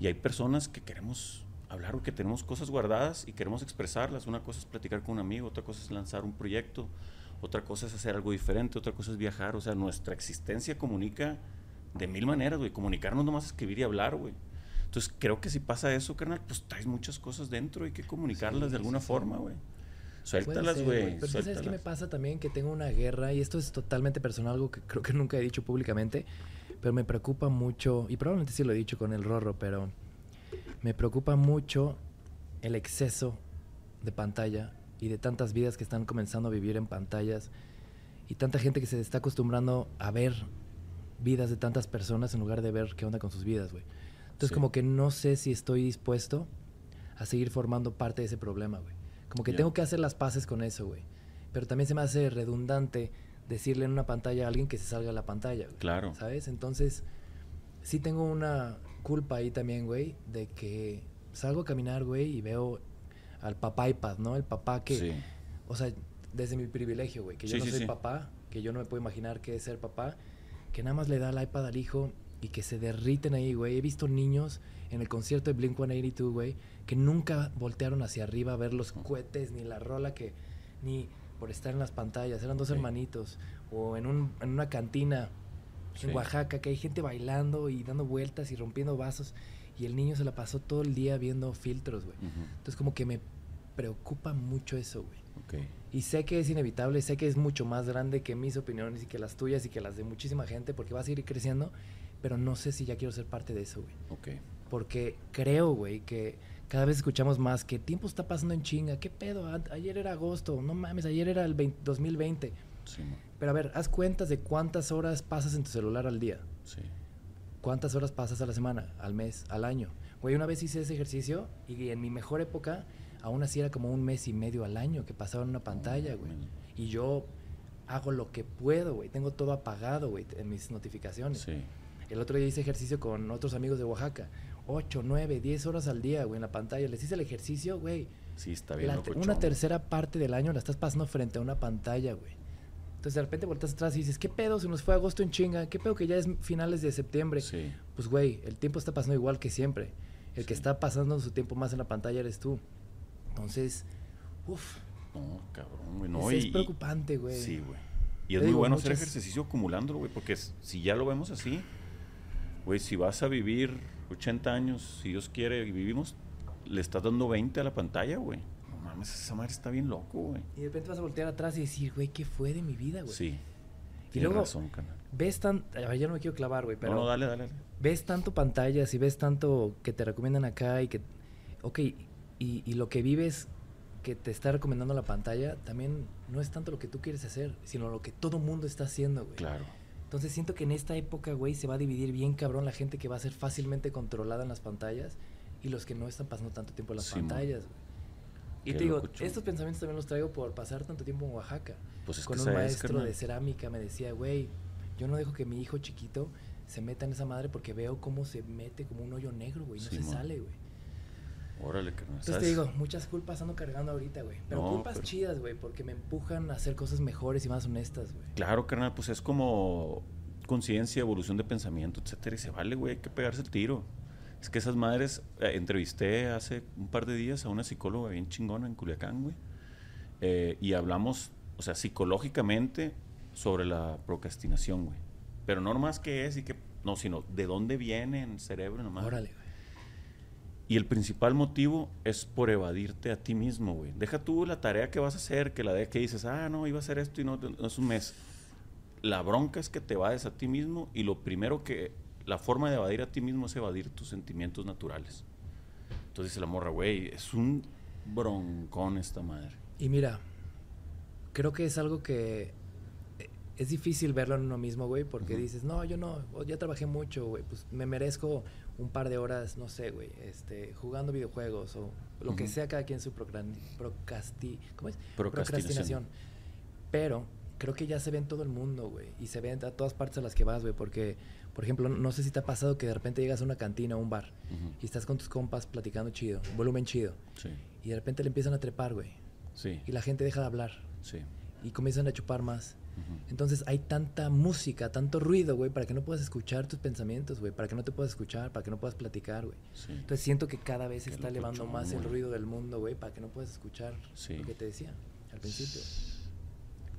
A: Y hay personas que queremos hablar, güey, que tenemos cosas guardadas y queremos expresarlas. Una cosa es platicar con un amigo, otra cosa es lanzar un proyecto, otra cosa es hacer algo diferente, otra cosa es viajar. O sea, nuestra existencia comunica de mil maneras, güey. Comunicarnos nomás es escribir y hablar, güey. Entonces, creo que si pasa eso, carnal, pues traes muchas cosas dentro, hay que comunicarlas
B: Sí,
A: de alguna
B: sí,
A: forma, güey. Suéltalas, güey.
B: Pero ¿tú ¿sabes qué me pasa también? Que tengo una guerra, y esto es totalmente personal, algo que creo que nunca he dicho públicamente, pero me preocupa mucho, y probablemente sí lo he dicho con el Rorro, pero me preocupa mucho el exceso de pantalla y de tantas vidas que están comenzando a vivir en pantallas y tanta gente que se está acostumbrando a ver vidas de tantas personas en lugar de ver qué onda con sus vidas, güey. Entonces
A: Sí.
B: como que no sé si estoy dispuesto a seguir formando parte de ese problema, güey. Como que tengo que hacer las paces con eso, güey. Pero también se me hace redundante decirle en una pantalla a alguien que se salga de la pantalla, güey.
A: Claro.
B: ¿Sabes? Entonces, sí tengo una culpa ahí también, güey, de que salgo a caminar, güey, y veo al papá iPad, ¿no? El papá que,
A: Sí.
B: o sea, desde mi privilegio, güey, que yo
A: Sí,
B: no
A: sí,
B: soy papá, que yo no me puedo imaginar qué es ser papá, que nada más le da el iPad al hijo y que se derriten ahí, güey. He visto niños en el concierto de Blink 182, güey, que nunca voltearon hacia arriba a ver los cohetes, ni la rola que. ni por estar en las pantallas. Eran dos
A: Sí.
B: hermanitos. O en, un, en una cantina
A: Sí.
B: en Oaxaca, que hay gente bailando y dando vueltas y rompiendo vasos. Y el niño se la pasó todo el día viendo filtros, güey.
A: Ujú.
B: Entonces, como que me preocupa mucho eso, güey.
A: Ok.
B: Y sé que es inevitable, sé que es mucho más grande que mis opiniones y que las tuyas y que las de muchísima gente, porque va a seguir creciendo, pero no sé si ya quiero ser parte de eso, güey.
A: Ok.
B: Porque creo, güey, que cada vez escuchamos más que el tiempo está pasando en chinga. ¿Qué pedo? A- Ayer era agosto, no mames, ayer era el 20 2020.
A: Sí,
B: Pero a ver, haz cuentas de cuántas horas pasas en tu celular al día.
A: sí.
B: ¿Cuántas horas pasas a la semana, al mes, al año? Güey, una vez hice ese ejercicio y en mi mejor época, aún así era como un mes y medio al año que pasaba en una pantalla, güey. Y yo hago lo que puedo, güey. Tengo todo apagado, güey, en mis notificaciones.
A: Sí.
B: El otro día hice ejercicio con otros amigos de Oaxaca. 8, 9, 10 horas al día, güey, en la pantalla. Les hice el ejercicio, güey.
A: Sí, está bien.
B: La una tercera parte del año la estás pasando frente a una pantalla, güey. Entonces de repente volteas atrás y dices, ¿qué pedo? Se nos fue agosto en chinga. ¿Qué pedo que ya es finales de septiembre?
A: Sí.
B: Pues, güey, el tiempo está pasando igual que siempre. El que está pasando su tiempo más en la pantalla eres tú. Entonces, uff,
A: No, cabrón, güey. No,
B: es,
A: y- y-
B: preocupante, güey.
A: Sí, güey. Y es
B: Te
A: muy
B: digo,
A: bueno hacer
B: muchas-
A: ejercicio acumulándolo, güey, porque si ya lo vemos así, güey, si vas a vivir 80 años, si Dios quiere, y vivimos, le estás dando 20 a la pantalla, güey. No mames, esa madre está bien loco, güey.
B: Y de repente vas a voltear atrás y decir, güey, ¿qué fue de mi vida, güey?
A: Sí.
B: Y luego,
A: razón,
B: ves tan... a ver, ya no me quiero clavar, güey, pero...
A: No, no, dale, dale. dale.
B: ves tanto pantallas y ves tanto que te recomiendan acá y que, ok, y, y lo que vives que te está recomendando la pantalla también no es tanto lo que tú quieres hacer, sino lo que todo mundo está haciendo, güey.
A: Claro.
B: Entonces siento que en esta época, güey, se va a dividir bien cabrón la gente que va a ser fácilmente controlada en las pantallas y los que no están pasando tanto tiempo en las
A: Simón.
B: pantallas, güey. Y te digo, estos pensamientos también los traigo por pasar tanto tiempo en Oaxaca.
A: Pues es
B: con
A: que
B: un maestro de cerámica me decía, güey, yo no dejo que mi hijo chiquito se meta en esa madre porque veo cómo se mete como un hoyo negro, güey, no se sale, güey.
A: Órale, carnal.
B: Entonces te digo, muchas culpas ando cargando ahorita, güey. Pero
A: No,
B: culpas
A: pero-
B: chidas, güey, porque me empujan a hacer cosas mejores y más honestas, güey.
A: Claro, carnal, pues es como conciencia, evolución de pensamiento, etcétera. Y se vale, güey, hay que pegarse el tiro. Es que esas madres, eh, entrevisté hace un par de días a una psicóloga bien chingona en Culiacán, güey. eh, y hablamos, o sea, psicológicamente sobre la procrastinación, güey. Pero no nomás qué es y qué, no, sino de dónde viene en el cerebro nomás.
B: Órale, güey.
A: Y el principal motivo es por evadirte a ti mismo, güey. Deja tú la tarea que vas a hacer, que la de que dices, ah, no, iba a hacer esto y no, no es un mes. La bronca es que te evades a ti mismo y lo primero que, la forma de evadir a ti mismo es evadir tus sentimientos naturales. Entonces dice la morra, güey, es un broncón esta madre.
B: Y mira, creo que es algo que eh, es difícil verlo en uno mismo, güey, porque dices, no, yo no, ya trabajé mucho, güey, pues me merezco un par de horas, no sé, güey, este, jugando videojuegos o lo que
A: Ujú.
B: sea cada quien su procrasti ¿cómo es?
A: Procrastinación.
B: Pero creo que ya se ve en todo el mundo, güey, y se ve en a todas partes a las que vas, güey, porque, por ejemplo, no sé si te ha pasado que de repente llegas a una cantina o un bar y estás con tus compas platicando chido, volumen chido,
A: Sí,
B: y de repente le empiezan a trepar, güey,
A: sí,
B: y la gente deja de hablar
A: sí.
B: y comienzan a chupar más. Entonces hay tanta música, tanto ruido, güey, para que no puedas escuchar tus pensamientos, güey, para que no te puedas escuchar, para que no puedas platicar, güey.
A: Sí.
B: Entonces siento que cada vez se está elevando más el ruido del mundo, güey, para que no puedas escuchar
A: Sí.
B: lo que te decía al principio.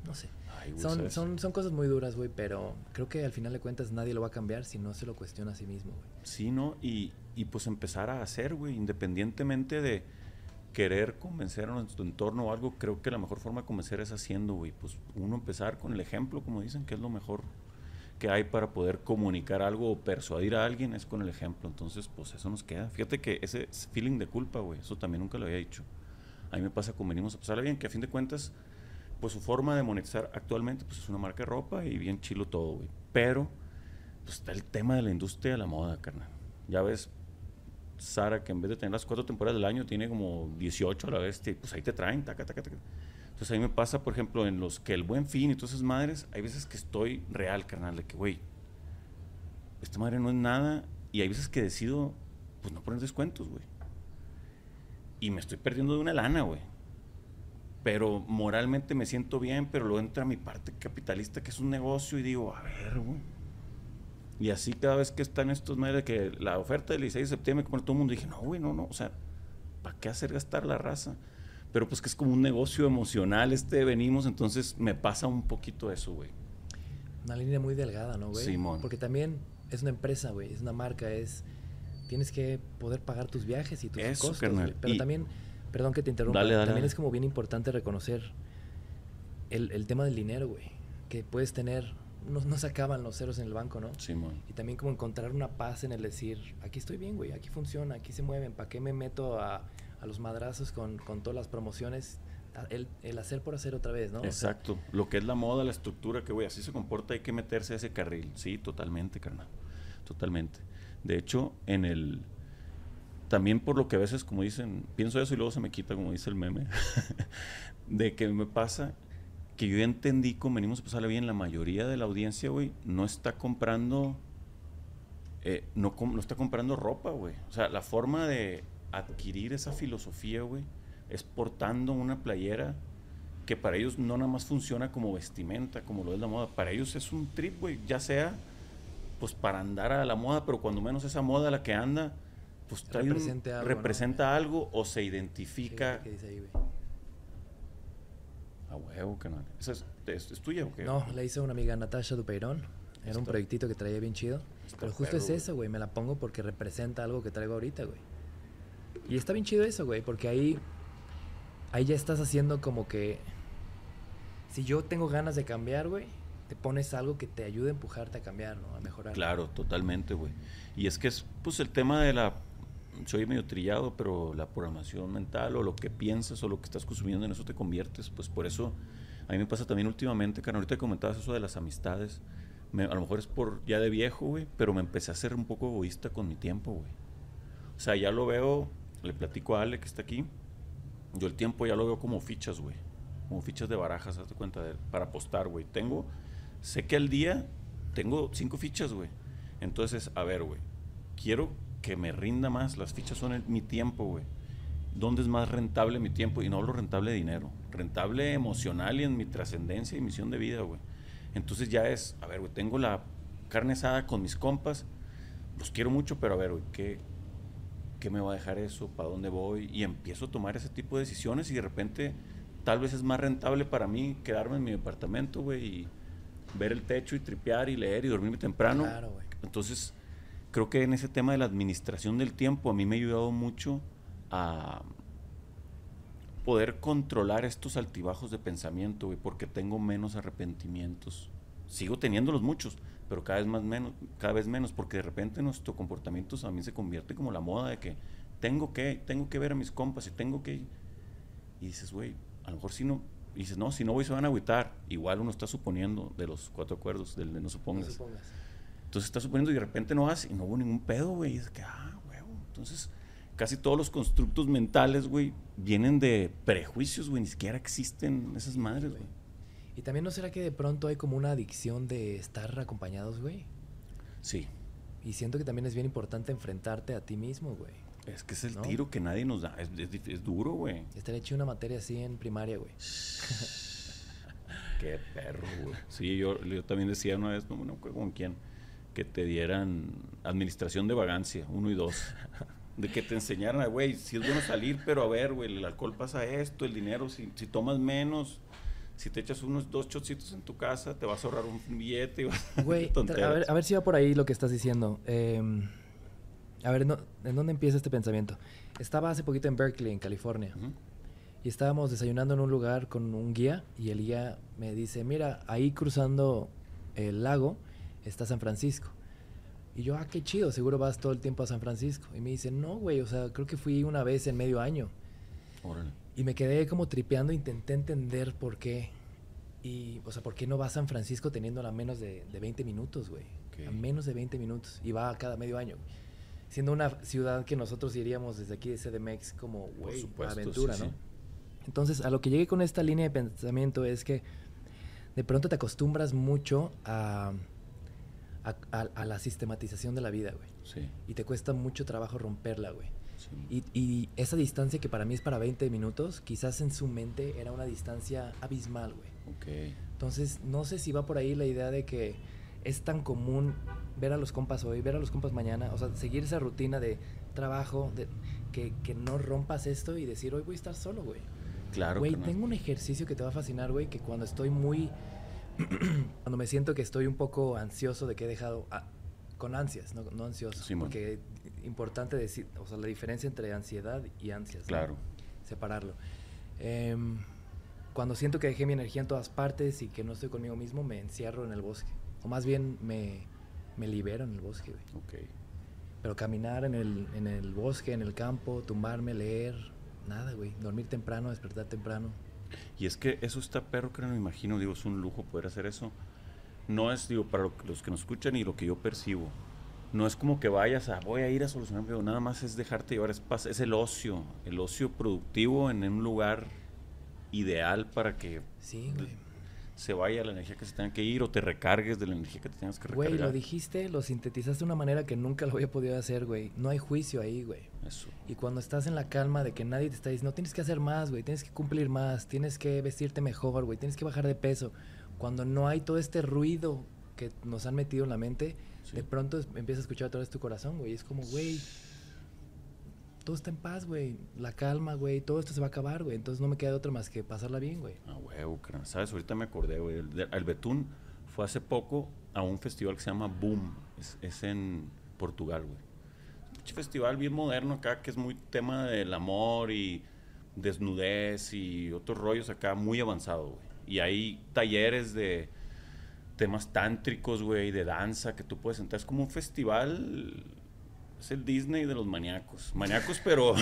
B: No sé.
A: Ay,
B: Son, son, son cosas muy duras, güey, pero creo que al final de cuentas nadie lo va a cambiar si no se lo cuestiona a sí mismo, güey.
A: Sí, ¿no? Y, y pues empezar a hacer, güey, independientemente de querer convencer a nuestro entorno o algo, creo que la mejor forma de convencer es haciendo, güey. Pues uno empezar con el ejemplo, como dicen, que es lo mejor que hay para poder comunicar algo o persuadir a alguien, es con el ejemplo. Entonces, pues eso nos queda. Fíjate que ese feeling de culpa, güey, eso también nunca lo había dicho. A mí me pasa con venimos a pasarla bien, que a fin de cuentas, pues su forma de monetizar actualmente, pues es una marca de ropa y bien chilo todo, güey. Pero, pues está el tema de la industria de la moda, carnal. Ya ves, Sara, que en vez de tener las cuatro temporadas del año, tiene como 18 a la vez, pues ahí te traen, taca, taca, taca. Entonces a mí me pasa, por ejemplo, en los que el buen fin y todas esas madres, hay veces que estoy real, carnal, de que, güey, esta madre no es nada, y hay veces que decido, pues no poner descuentos, güey. Y me estoy perdiendo de una lana, güey. Pero moralmente me siento bien, pero luego entra mi parte capitalista, que es un negocio, y digo, a ver, güey. Y así cada vez que están estos madres que la oferta del 16 de septiembre, como todo el mundo, dije, no, güey, no, no, o sea, ¿para qué hacer gastar la raza? Pero pues que es como un negocio emocional este venimos, entonces me pasa un poquito eso, güey.
B: Una línea muy delgada, ¿no, güey?
A: Simón.
B: Porque también es una empresa, güey, es una marca, es... Tienes que poder pagar tus viajes y tus
A: Eso,
B: costos,
A: carnal.
B: güey. Pero
A: Y-
B: también, perdón que te interrumpa,
A: Dale, dale,
B: también
A: dale.
B: es como bien importante reconocer el, el tema del dinero, güey. Que puedes tener... No, no se acaban los ceros en el banco, ¿no?
A: Simón.
B: Y también como encontrar una paz en el decir, aquí estoy bien, güey, aquí funciona, aquí se mueven, ¿para qué me meto a, a los madrazos con, con todas las promociones? El, el hacer por hacer otra vez, ¿no? O sea,
A: Exacto. Lo que es la moda, la estructura, que güey, así se comporta, hay que meterse a ese carril. Sí, totalmente, carnal. Totalmente. De hecho, en el. También por lo que a veces, como dicen, pienso eso y luego se me quita, como dice el meme, de que me pasa que yo ya entendí, como venimos a pasarla bien, la mayoría de la audiencia, güey, no está comprando. eh, no, no está comprando ropa, güey. O sea, la forma de adquirir esa filosofía, güey, es portando una playera que para ellos no nada más funciona como vestimenta, como lo es la moda. Para ellos es un trip, güey, ya sea pues para andar a la moda, pero cuando menos esa moda la que anda, pues trae un-
B: Represente algo, ¿no?
A: representa algo o se
B: sí,
A: identifica.
B: ¿qué dice ahí?
A: A huevo, canal. ¿Esa es, es- es tuya o qué?
B: No, la hice una amiga Natasha Dupeirón. Era un proyectito que traía bien chido.
A: está
B: Pero justo
A: perro,
B: es eso, güey. Me la pongo porque representa algo que traigo ahorita, güey. Y está bien chido eso, güey. Porque ahí, ahí ya estás haciendo como que... Si yo tengo ganas de cambiar, güey, te pones algo que te ayude a empujarte a cambiar, ¿no? A mejorar.
A: Claro, totalmente, güey. Y es que es pues el tema de la soy medio trillado, pero la programación mental o lo que piensas o lo que estás consumiendo en eso te conviertes, pues por eso a mí me pasa también últimamente, que ahorita comentabas eso de las amistades, me- a lo mejor es por ya de viejo, güey, pero me empecé a ser un poco egoísta con mi tiempo, güey. O sea, ya lo veo, le platico a Ale que está aquí, yo el tiempo ya lo veo como fichas, güey. Como fichas de barajas, hazte cuenta, de- para apostar, güey. Tengo, sé que al día tengo cinco fichas, güey. Entonces, a ver, güey. Quiero que me rinda más. Las fichas son el- mi tiempo, güey. ¿Dónde es más rentable mi tiempo? Y no hablo rentable de dinero. Rentable emocional y en mi trascendencia y misión de vida, güey. Entonces ya es, a ver, güey, tengo la carne asada con mis compas. Los quiero mucho, pero a ver, güey, ¿qué, ¿qué me va a dejar eso? ¿Para dónde voy? Y empiezo a tomar ese tipo de decisiones y de repente tal vez es más rentable para mí quedarme en mi departamento, güey, y ver el techo y tripear y leer y dormirme temprano.
B: Claro, güey.
A: Entonces, creo que en ese tema de la administración del tiempo a mí me ha ayudado mucho a poder controlar estos altibajos de pensamiento, güey, porque tengo menos arrepentimientos. Sigo teniéndolos muchos, pero cada vez más menos, cada vez menos, porque de repente nuestro comportamiento también se convierte como la moda de que tengo que, tengo que ver a mis compas y tengo que y dices, güey, a lo mejor si no, y dices, no, si no voy se van a agüitar. Igual uno está suponiendo de los cuatro acuerdos, del de no
B: No
A: supongas. Entonces está suponiendo y de repente no vas y no hubo ningún pedo, güey. Y es que, ah, huevo. Entonces, casi todos los constructos mentales, güey, vienen de prejuicios, güey. Ni siquiera existen esas madres, güey.
B: Y también no será que de pronto hay como una adicción de estar acompañados, güey.
A: Sí.
B: Y siento que también es bien importante enfrentarte a ti mismo, güey.
A: Es que es el
B: ¿No?
A: tiro que nadie nos da. Es, es dif- es duro, güey.
B: Estaría hecho una materia así en primaria, güey.
A: Qué perro, güey. Sí, yo, yo también decía una vez, no me acuerdo con quién, que te dieran administración de vagancia, uno y dos. De que te enseñaran, güey, si es bueno salir, pero a ver, güey, el alcohol pasa esto, el dinero, si, si tomas menos, si te echas unos dos chocitos en tu casa, te vas a ahorrar un billete. Y vas
B: Güey, a ver, a ver si va por ahí lo que estás diciendo. Em, a ver, no- ¿en dónde empieza este pensamiento? Estaba hace poquito en Berkeley, en California,
A: Ujú.
B: y estábamos desayunando en un lugar con un guía, y el guía me dice, mira, ahí cruzando el lago está San Francisco. Y yo, ah, qué chido, seguro vas todo el tiempo a San Francisco. Y me dice, no, güey, o sea, creo que fui una vez en medio año.
A: Órale.
B: Y me quedé como tripeando, intenté entender por qué. Y, o sea, ¿por qué no va a San Francisco teniéndola a menos de, de 20 minutos, güey? A menos de 20 minutos. Y va cada medio año. Siendo una ciudad que nosotros iríamos desde aquí de CDMX como, güey, aventura,
A: sí,
B: ¿no?
A: sí.
B: Entonces, a lo que llegué con esta línea de pensamiento es que de pronto te acostumbras mucho a, a, a- a la sistematización de la vida, güey.
A: Sí,
B: Y te cuesta mucho trabajo romperla, güey.
A: sí.
B: Y, y esa distancia que para mí es para 20 minutos, quizás en su mente era una distancia abismal, güey.
A: Ok.
B: Entonces, no sé si va por ahí la idea de que es tan común ver a los compas hoy, ver a los compas mañana, o sea, seguir esa rutina de trabajo, de, que, que no rompas esto y decir, hoy voy a estar solo, güey.
A: Claro.
B: Güey, tengo un ejercicio que te va a fascinar, güey, que cuando estoy muy... cuando me siento que estoy un poco ansioso de que he dejado... ah, con ansias, no, no ansioso. Porque importante decir, o sea, la diferencia entre ansiedad y ansias. ¿no?
A: Claro.
B: Separarlo. Em, cuando siento que dejé mi energía en todas partes y que no estoy conmigo mismo, me encierro en el bosque. O más bien me, me libero en el bosque, güey.
A: Ok.
B: Pero caminar en el, en el bosque, en el campo, tumbarme, leer, nada, güey. Dormir temprano, despertar temprano.
A: Y es que eso está perro que no me imagino, digo, es un lujo poder hacer eso. No es, digo, para los que nos escuchan y lo que yo percibo. No es como que vayas a, voy a ir a solucionar, pero nada más es dejarte llevar, es, es el ocio, el ocio productivo en un lugar ideal para que
B: Sí, güey.
A: Se vaya la energía que se tenga que ir o te recargues de la energía que te tengas que recargar.
B: Güey, lo dijiste, lo sintetizaste de una manera que nunca lo había podido hacer, güey. No hay juicio ahí, güey.
A: Eso.
B: Y cuando estás en la calma de que nadie te está diciendo, tienes que hacer más, güey, tienes que cumplir más, tienes que vestirte mejor, güey, tienes que bajar de peso. Cuando no hay todo este ruido que nos han metido en la mente,
A: Sí.
B: de pronto empiezas a escuchar otra vez tu corazón, güey. Es como, güey, todo está en paz, güey. La calma, güey, todo esto se va a acabar, güey. Entonces no me queda otra más que pasarla bien, güey.
A: Ah, carnal. ¿Sabes? Ahorita me acordé, güey. El, de- Betún fue hace poco a un festival que se llama Boom. Es, es en Portugal, güey. Un festival bien moderno acá que es muy tema del amor y desnudez y otros rollos acá muy avanzado, güey. Y hay talleres de temas tántricos, güey, de danza que tú puedes entrar. Es como un festival. Es el Disney de los maníacos. Maníacos, pero,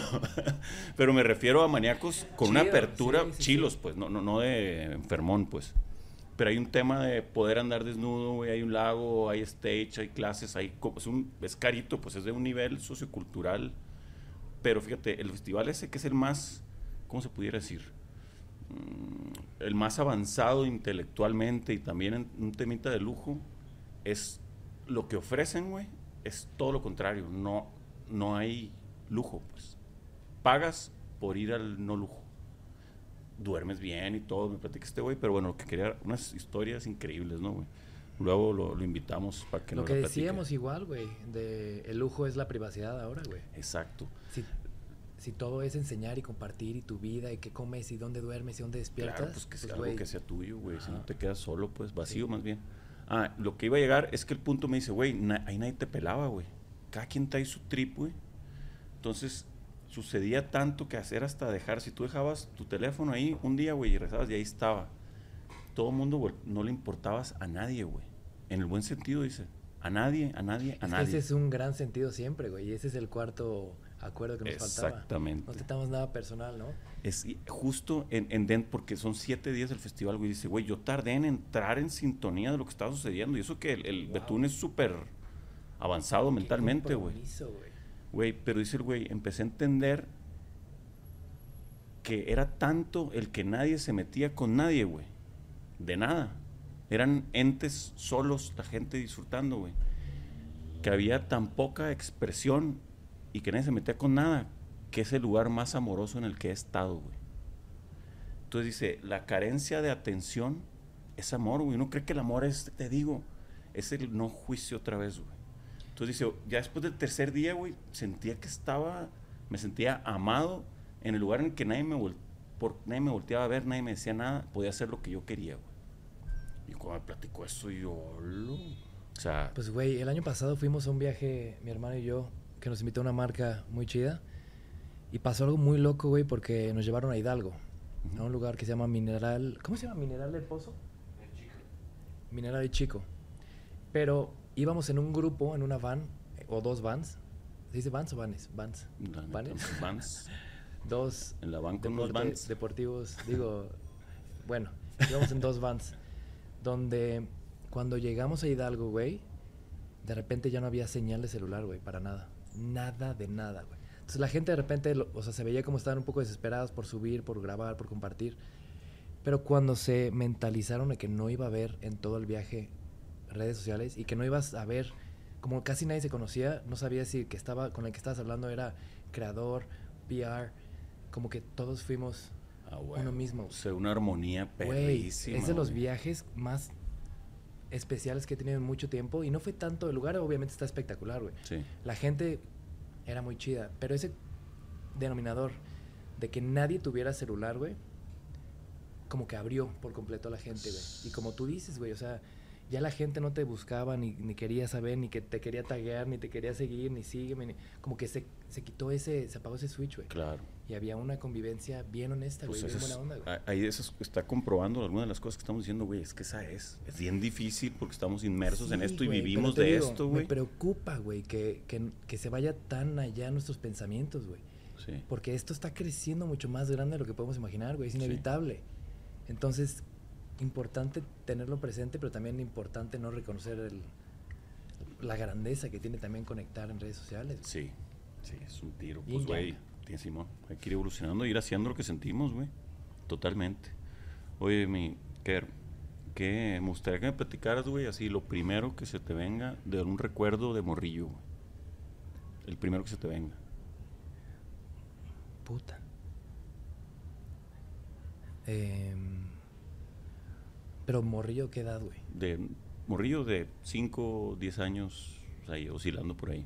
A: pero me refiero a maníacos con una
B: Chido,
A: apertura,
B: sí, sí, sí.
A: chilos, pues, no, no, no de enfermón, pues. Pero hay un tema de poder andar desnudo, güey, hay un lago, hay stage, hay clases, hay es, un, es carito, pues es de un nivel sociocultural. Pero fíjate, el festival ese que es el más, ¿cómo se pudiera decir? Mm, el más avanzado intelectualmente y también en un temita de lujo, es lo que ofrecen, güey, es todo lo contrario. No, no hay lujo, pues. Pagas por ir al no lujo. Duermes bien y todo, me platica este güey, pero bueno, lo que quería, unas historias increíbles, ¿no, güey? Luego lo, lo invitamos para que
B: lo
A: nos
B: que decíamos igual, güey, de el lujo es la privacidad ahora, güey.
A: Exacto.
B: Si, si todo es enseñar y compartir y tu vida y qué comes y dónde duermes y dónde despiertas,
A: Claro, pues que sea algo
B: güey,
A: que sea tuyo, güey. Si no te quedas solo, pues vacío
B: Sí.
A: más bien. Ah, lo que iba a llegar es que el punto me dice, güey, na- ahí nadie te pelaba, güey. Cada quien trae su trip, güey. Entonces, sucedía tanto que hacer hasta dejar, si tú dejabas tu teléfono ahí un día, güey, y rezabas y ahí estaba. Todo el mundo, güey, no le importabas a nadie, güey. En el buen sentido, dice. A nadie, a nadie, a
B: es que
A: nadie.
B: ese es un gran sentido siempre, güey. Y ese es el cuarto acuerdo que nos faltaba.
A: Exactamente.
B: No tratamos nada personal, ¿no?
A: Es justo en, porque son siete días del festival, güey. Dice, güey, yo tardé en entrar en sintonía de lo que estaba sucediendo. Y eso que el, el
B: Wow.
A: Betún es súper avanzado
B: Qué
A: mentalmente, güey.
B: Güey,
A: pero dice el güey, empecé a entender que era tanto el que nadie se metía con nadie, güey. De nada. Eran entes solos, la gente disfrutando, güey. Que había tan poca expresión y que nadie se metía con nada, que es el lugar más amoroso en el que he estado, güey. Entonces dice, la carencia de atención es amor, güey. Uno cree que el amor es, te digo, es el no juicio otra vez, güey. Entonces dice, ya después del tercer día, güey, sentía que estaba, me sentía amado en el lugar en el que nadie me, vol- por, nadie me volteaba a ver, nadie me decía nada, podía hacer lo que yo quería, güey. Y cuando me platicó eso, yo, lo... O sea,
B: Pues, güey, el año pasado fuimos a un viaje, mi hermano y yo, que nos invitó a una marca muy chida. Y pasó algo muy loco, güey, porque nos llevaron a Hidalgo, a un lugar que se llama Mineral. ¿Cómo se llama? ¿Mineral del Pozo? Mineral de Chico. Pero íbamos en un grupo, en una van, o dos vans. ¿Se dice vans o vanes? Vans.
A: neta,
B: ¿Vanes?
A: Vans,
B: Dos
A: en la van con
B: deporte-
A: vans.
B: deportivos, digo, bueno, íbamos en dos vans, donde cuando llegamos a Hidalgo, güey, de repente ya no había señal de celular, güey, para nada, nada de nada, güey. Entonces la gente de repente, lo- o sea, se veía como estaban un poco desesperados por subir, por grabar, por compartir, pero cuando se mentalizaron de que no iba a haber en todo el viaje redes sociales y que no ibas a ver, como casi nadie se conocía, no sabía si el que estaba con el que estabas hablando era creador, PR, como que todos fuimos
A: Ah,
B: uno mismo.
A: O sea, una armonía
B: es de los viajes más especiales que he tenido en mucho tiempo. Y no fue tanto, el lugar obviamente está espectacular, güey.
A: Sí.
B: La gente era muy chida, pero ese denominador de que nadie tuviera celular, güey, como que abrió por completo a la gente, güey. Y como tú dices, güey, o sea, ya la gente no te buscaba, ni, ni quería saber, ni que te quería taguear, ni te quería seguir, ni sígueme, ni- como que se, se quitó ese, se apagó ese switch, güey.
A: Claro.
B: Y había una convivencia bien honesta, güey,
A: Pues
B: bien buena onda, güey.
A: ahí eso es- está comprobando algunas de las cosas que estamos diciendo, güey. Es que esa es. Es bien difícil porque estamos inmersos en esto y vivimos de
B: digo,
A: esto,
B: Me
A: güey.
B: preocupa, güey, que, que, que se vaya tan allá nuestros pensamientos, güey.
A: Sí.
B: Porque esto está creciendo mucho más grande de lo que podemos imaginar, güey. Es
A: Sí.
B: inevitable. Entonces, importante tenerlo presente, pero también importante no reconocer el- la grandeza que tiene también conectar en redes sociales. güey.
A: Sí, sí, es un tiro. Pues, güey, tiene Simón. Hay que ir evolucionando e ir haciendo lo que sentimos, güey. Totalmente. Oye, mi Ker, que me gustaría que me platicaras, güey, así lo primero que se te venga de un recuerdo de morrillo, güey. El primero que se te venga.
B: Puta. Em, pero morrillo, ¿qué edad, güey?
A: De morrillo de 5, 10 años, o sea, oscilando por ahí.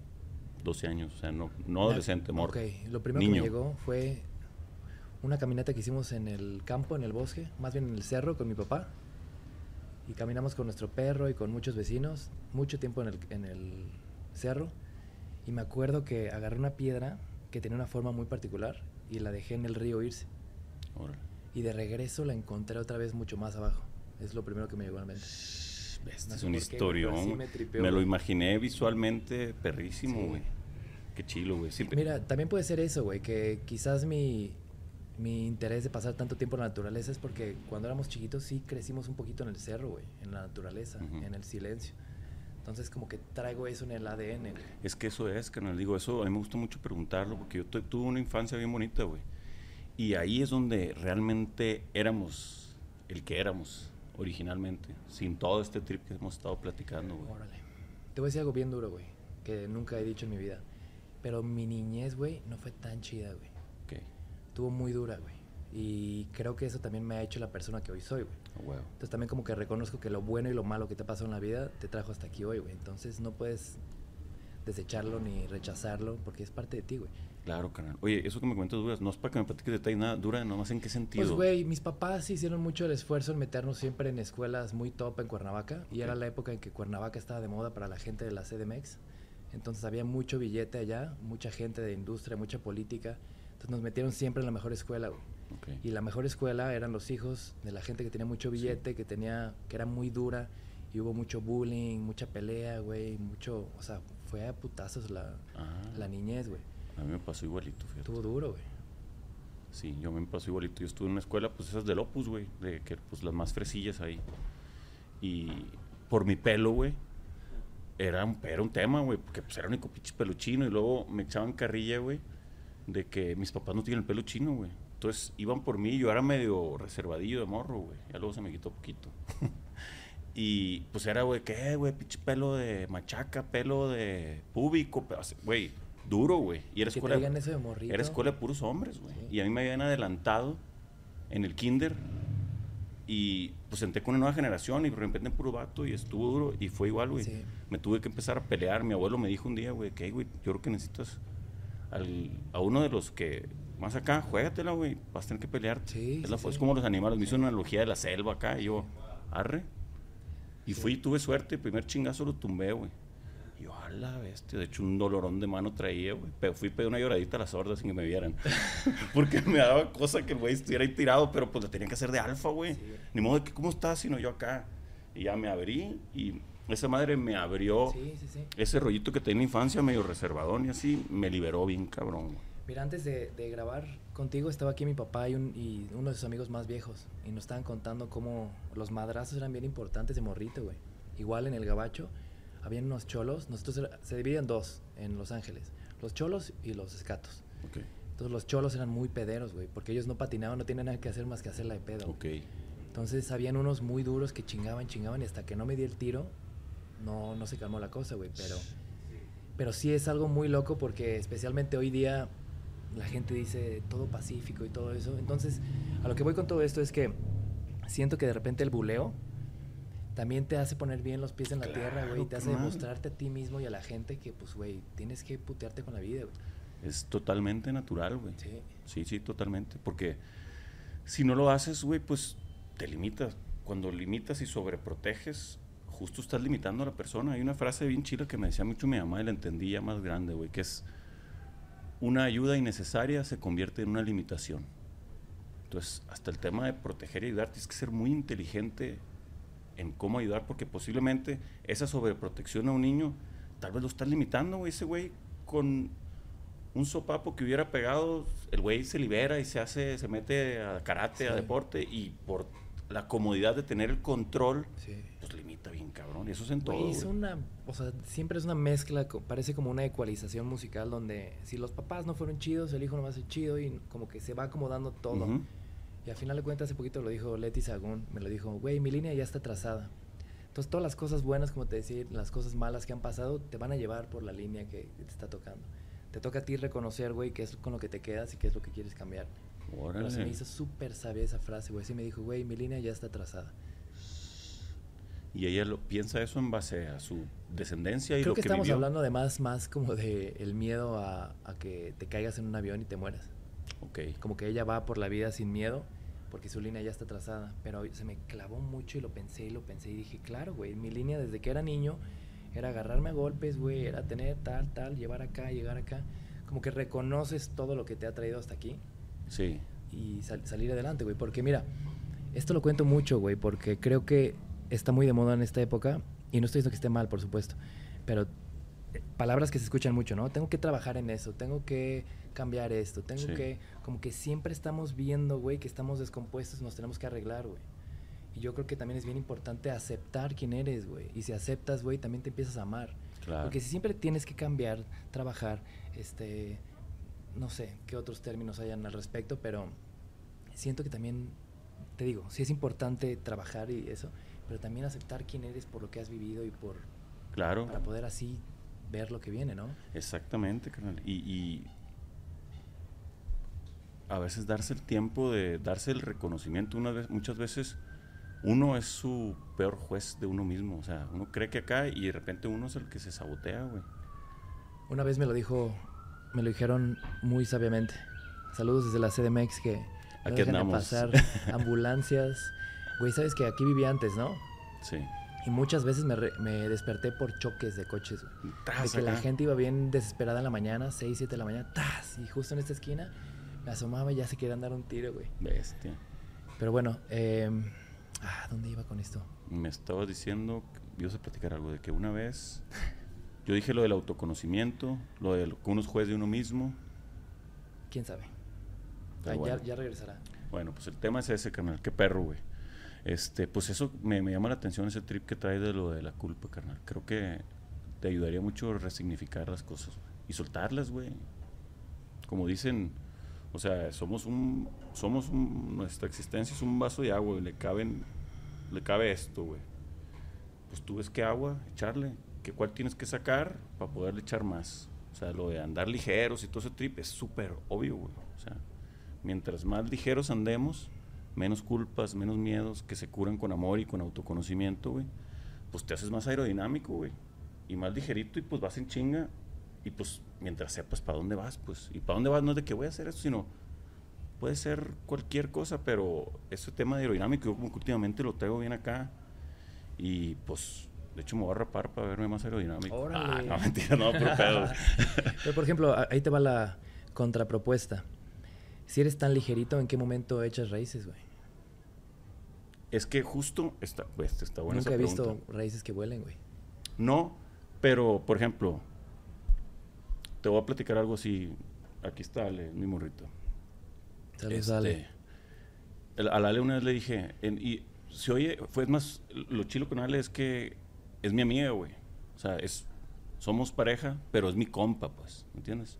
A: 12 años, o sea, no, no adolescente, morro.
B: Ok, lo primero que
A: Niño.
B: me llegó fue una caminata que hicimos en el campo, en el bosque, más bien en el cerro con mi papá. Y caminamos con nuestro perro y con muchos vecinos, mucho tiempo en el, en el cerro. Y me acuerdo que agarré una piedra que tenía una forma muy particular y la dejé en el río irse.
A: Órale.
B: Y de regreso la encontré otra vez mucho más abajo. Es lo primero que me llegó a la mente.
A: Este
B: No
A: es un historión.
B: sí me
A: lo imaginé visualmente perrísimo,
B: Sí.
A: güey. Qué chilo, güey.
B: Mira, también puede ser eso, güey, que quizás mi, mi interés de pasar tanto tiempo en la naturaleza es porque cuando éramos chiquitos sí crecimos un poquito en el cerro, güey, en la naturaleza, en el silencio. Entonces como que traigo eso en el ADN, güey.
A: Es que eso es, canal. Digo, eso a mí me gusta mucho preguntarlo porque yo tu- tuve una infancia bien bonita, güey. Y ahí es donde realmente éramos el que éramos originalmente, sin todo este trip que hemos estado platicando, güey.
B: Órale. Te voy a decir algo bien duro, güey, que nunca he dicho en mi vida. Pero mi niñez, güey, no fue tan chida, güey.
A: Ok,
B: Estuvo muy dura, güey. Y creo que eso también me ha hecho la persona que hoy soy, güey.
A: a huevo.
B: Entonces también como que reconozco que lo bueno y lo malo que te pasado en la vida te trajo hasta aquí hoy, güey. Entonces no puedes desecharlo ni rechazarlo porque es parte de ti, güey.
A: Claro, canal. Oye, eso que me comentas duras, no es para que me platiques detalles nada, dura nomás en qué sentido.
B: Pues, güey, mis papás hicieron mucho el esfuerzo en meternos siempre en escuelas muy top en Cuernavaca. Y era la época en que Cuernavaca estaba de moda para la gente de la CDMX. Entonces había mucho billete allá, mucha gente de industria, mucha política. Entonces nos metieron siempre en la mejor escuela, güey.
A: Ok.
B: Y la mejor escuela eran los hijos de la gente que tenía mucho billete, que tenía, que era muy dura. Y hubo mucho bullying, mucha pelea, güey, mucho, o sea, fue a putazos la,
A: Ah,
B: la niñez, güey.
A: a mí me pasó igualito, fíjate.
B: Estuvo duro, güey.
A: Sí, yo me pasó igualito. Yo estuve en una escuela, pues esas del Opus, güey, de que pues las más fresillas ahí. Y por mi pelo, güey, era un, era un tema, güey, porque pues era el único pinche pelo chino y luego me echaban carrilla, güey, de que mis papás no tienen el pelo chino, güey. Entonces iban por mí, yo era medio reservadillo de morro, güey. Ya luego se me quitó poquito. y pues era, güey, ¿qué, güey? Pinche pelo de machaca, pelo de púbico, güey, duro, güey. Y era escuela.
B: eso de morrito.
A: Era escuela de puros hombres, güey.
B: Sí.
A: Y a mí me habían adelantado en el kinder. Y pues senté con una nueva generación y de repente en puro vato y estuvo duro. Y fue igual, güey.
B: Sí.
A: Me tuve que empezar a pelear. Mi abuelo me dijo un día, güey, que, "Ey, güey, yo creo que necesitas al- a uno de los que más acá, juégatela, güey. Vas a tener que pelear.
B: Sí,
A: es, la-
B: sí,
A: es
B: sí.
A: como los animales. Me hizo una analogía de la selva acá. Y yo, arre. Y fui, tuve suerte. El primer chingazo lo tumbé, güey. Y yo, a la bestia. De hecho, un dolorón de mano traía, güey. Pero fui pedí una lloradita a las sordas sin que me vieran. Porque me daba cosa que el güey estuviera ahí tirado, pero pues la tenía que hacer de alfa, güey.
B: Sí.
A: Ni modo de que, ¿cómo estás? Sino yo acá. Y ya me abrí y esa madre me abrió
B: Sí, sí, sí.
A: ese rollito que tenía en la infancia, medio reservadón y así, me liberó bien cabrón, güey.
B: Mira, antes de, de grabar contigo estaba aquí mi papá y, un- y uno de sus amigos más viejos. Y nos estaban contando cómo los madrazos eran bien importantes de morrito, güey. Igual en el gabacho habían unos cholos. Nosotros era- se dividían dos en Los Ángeles. Los cholos y los escatos.
A: Ok,
B: Entonces los cholos eran muy pederos, güey. Porque ellos no patinaban, no tenían nada que hacer más que hacerla de pedo. Entonces habían unos muy duros que chingaban, chingaban y hasta que no me di el tiro, no, no se calmó la cosa, güey. Pero, pero sí es algo muy loco porque especialmente hoy día la gente dice todo pacífico y todo eso. Entonces, a lo que voy con todo esto es que siento que de repente el buleo también te hace poner bien los pies en la tierra, güey. Te hace demostrarte a ti mismo y a la gente que, pues, güey, tienes que putearte con la vida, güey.
A: Es totalmente natural, güey.
B: Sí.
A: Sí, sí, totalmente. Porque si no lo haces, güey, pues te limitas. Cuando limitas y sobreproteges, justo estás limitando a la persona. Hay una frase bien chila que me decía mucho mi mamá y la entendí ya más grande, güey, que es una ayuda innecesaria se convierte en una limitación. Entonces, hasta el tema de proteger y ayudar, tienes que ser muy inteligente en cómo ayudar, porque posiblemente esa sobreprotección a un niño, tal vez lo estás limitando, güey, ese güey con un sopapo que hubiera pegado, el güey se libera y se hace, se mete a karate, a deporte, y por la comodidad de tener el control,
B: Sí.
A: Limita bien cabrón. Y eso es en todo.
B: Es una, o sea, siempre es una mezcla, parece como una ecualización musical donde si los papás no fueron chidos, el hijo no va a ser chido y como que se va acomodando todo. Y al final de cuentas, hace poquito lo dijo Leti Sagún, me lo dijo, güey, mi línea ya está trazada. Entonces todas las cosas buenas, como te decía, las cosas malas que han pasado, te van a llevar por la línea que te está tocando. Te toca a ti reconocer, güey, qué es con lo que te quedas y qué es lo que quieres cambiar. Pero se me
A: Órale.
B: hizo súper sabia esa frase, güey. Sí me dijo, güey, mi línea ya está trazada.
A: Y ella lo, piensa eso en base a su descendencia y
B: Creo
A: lo
B: que
A: que,
B: estamos
A: vivió.
B: hablando además más como de el miedo a, a que te caigas en un avión y te mueras.
A: Ok.
B: Como que ella va por la vida sin miedo porque su línea ya está trazada. Pero se me clavó mucho y lo pensé y lo pensé y dije, claro, güey, mi línea desde que era niño era agarrarme a golpes, güey, era tener tal, tal, llevar acá, llegar acá. Como que reconoces todo lo que te ha traído hasta aquí
A: Sí.
B: y sal- salir adelante, güey. Porque mira, esto lo cuento mucho, güey, porque creo que está muy de moda en esta época y no estoy diciendo que esté mal, por supuesto, pero eh, palabras que se escuchan mucho, ¿no? Tengo que trabajar en eso, tengo que cambiar esto, tengo
A: Sí.
B: que, como que siempre estamos viendo, güey, que estamos descompuestos nos tenemos que arreglar, güey. Y yo creo que también es bien importante aceptar quién eres, güey. Y si aceptas, güey, también te empiezas a amar.
A: Claro.
B: Porque si siempre tienes que cambiar, trabajar, este, no sé qué otros términos hayan al respecto, pero siento que también, te digo, sí es importante trabajar y eso, pero también aceptar quién eres por lo que has vivido y por
A: Claro.
B: para poder así ver lo que viene, ¿no?
A: Exactamente, carnal. Y, y a veces darse el tiempo de darse el reconocimiento. Una vez, muchas veces uno es su peor juez de uno mismo. O sea, uno cree que acá y de repente uno es el que se sabotea, güey.
B: Una vez me lo dijo, me lo dijeron muy sabiamente. Saludos desde la CDMX que no
A: Aquí
B: dejan de pasar ambulancias. Güey, sabes que aquí vivía antes, ¿no?
A: Sí.
B: Y muchas veces me, re- me desperté por choques de coches, güey. De
A: Tras
B: que la
A: acá.
B: gente iba bien desesperada en la mañana, 6, 7 de la mañana, ¡tas! Y justo en esta esquina me asomaba y ya se querían dar un tiro, güey.
A: Bestia.
B: Pero bueno, eh, ah, ¿dónde iba con esto?
A: Me estabas diciendo, ibas a platicar algo de que una vez yo dije lo del autoconocimiento, lo de que uno es juez de uno mismo.
B: ¿Quién sabe? Ah,
A: bueno.
B: ya, ya regresará.
A: Bueno, pues el tema es ese, carnal. Qué perro, güey. Este, pues eso me, llama la atención ese trip que trae de lo de la culpa, carnal. Creo que te ayudaría mucho a resignificar las cosas y soltarlas, güey. Como dicen, o sea, somos un, somos un, nuestra existencia es un vaso de agua y le caben, le cabe esto, güey. Pues tú ves qué agua echarle, que cuál tienes que sacar para poderle echar más. O sea, lo de andar ligeros y todo ese trip es súper obvio, güey. O sea, mientras más ligeros andemos, menos culpas, menos miedos que se curan con amor y con autoconocimiento, güey, pues te haces más aerodinámico, güey. Y más ligerito y pues vas en chinga. Y pues mientras sepas para dónde vas, pues. Y para dónde vas no es de que voy a hacer esto, sino puede ser cualquier cosa, pero ese tema de aerodinámico yo como que últimamente lo traigo bien acá. Y pues, de hecho me voy a rapar para verme más aerodinámico.
B: Órale.
A: Ah, no, mentira, no, pero pedo.
B: Pero por ejemplo, ahí te va la contrapropuesta. Si eres tan ligerito, ¿en qué momento echas raíces, güey?
A: Es que justo está, pues, está buena
B: Nunca
A: esa
B: he visto raíces que vuelen, güey.
A: No, pero por ejemplo, te voy a platicar algo así. Aquí está Ale, mi morrito.
B: Saludos,
A: Este,
B: Ale.
A: el- A la Ale una vez le dije, en- y se oye, fue más, lo chilo con Ale es que es mi amiga, güey. O sea, es, somos pareja, pero es mi compa, pues, ¿me entiendes?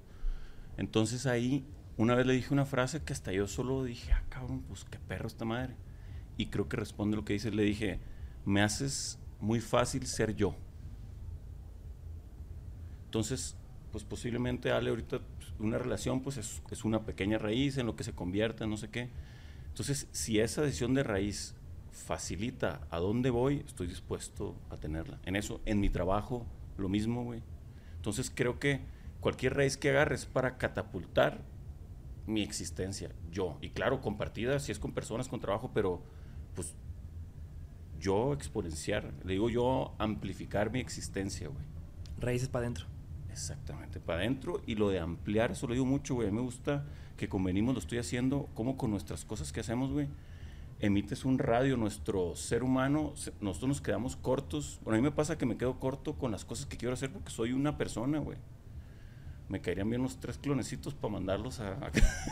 A: Entonces ahí, una vez le dije una frase que hasta yo solo dije, ah, cabrón, pues qué perro esta madre. Y creo que responde lo que dice, le dije, me haces muy fácil ser yo. Entonces, pues posiblemente Ale ahorita pues, una relación pues es, una pequeña raíz en lo que se convierta, no sé qué. Entonces, si esa decisión de raíz facilita a dónde voy, estoy dispuesto a tenerla. En eso, en mi trabajo, lo mismo, güey. Entonces creo que cualquier raíz que agarres para catapultar mi existencia, yo. Y claro, compartida, si es con personas, con trabajo, pero pues yo exponenciar, le digo yo amplificar mi existencia, güey.
B: Raíces para adentro.
A: Exactamente, para adentro y lo de ampliar, eso lo digo mucho, güey. A mí me gusta que convenimos, lo estoy haciendo, como con nuestras cosas que hacemos, güey. Emites un radio, nuestro ser humano, nosotros nos quedamos cortos. Bueno, a mí me pasa que me quedo corto con las cosas que quiero hacer porque soy una persona, güey me caerían bien unos tres clonecitos para mandarlos a,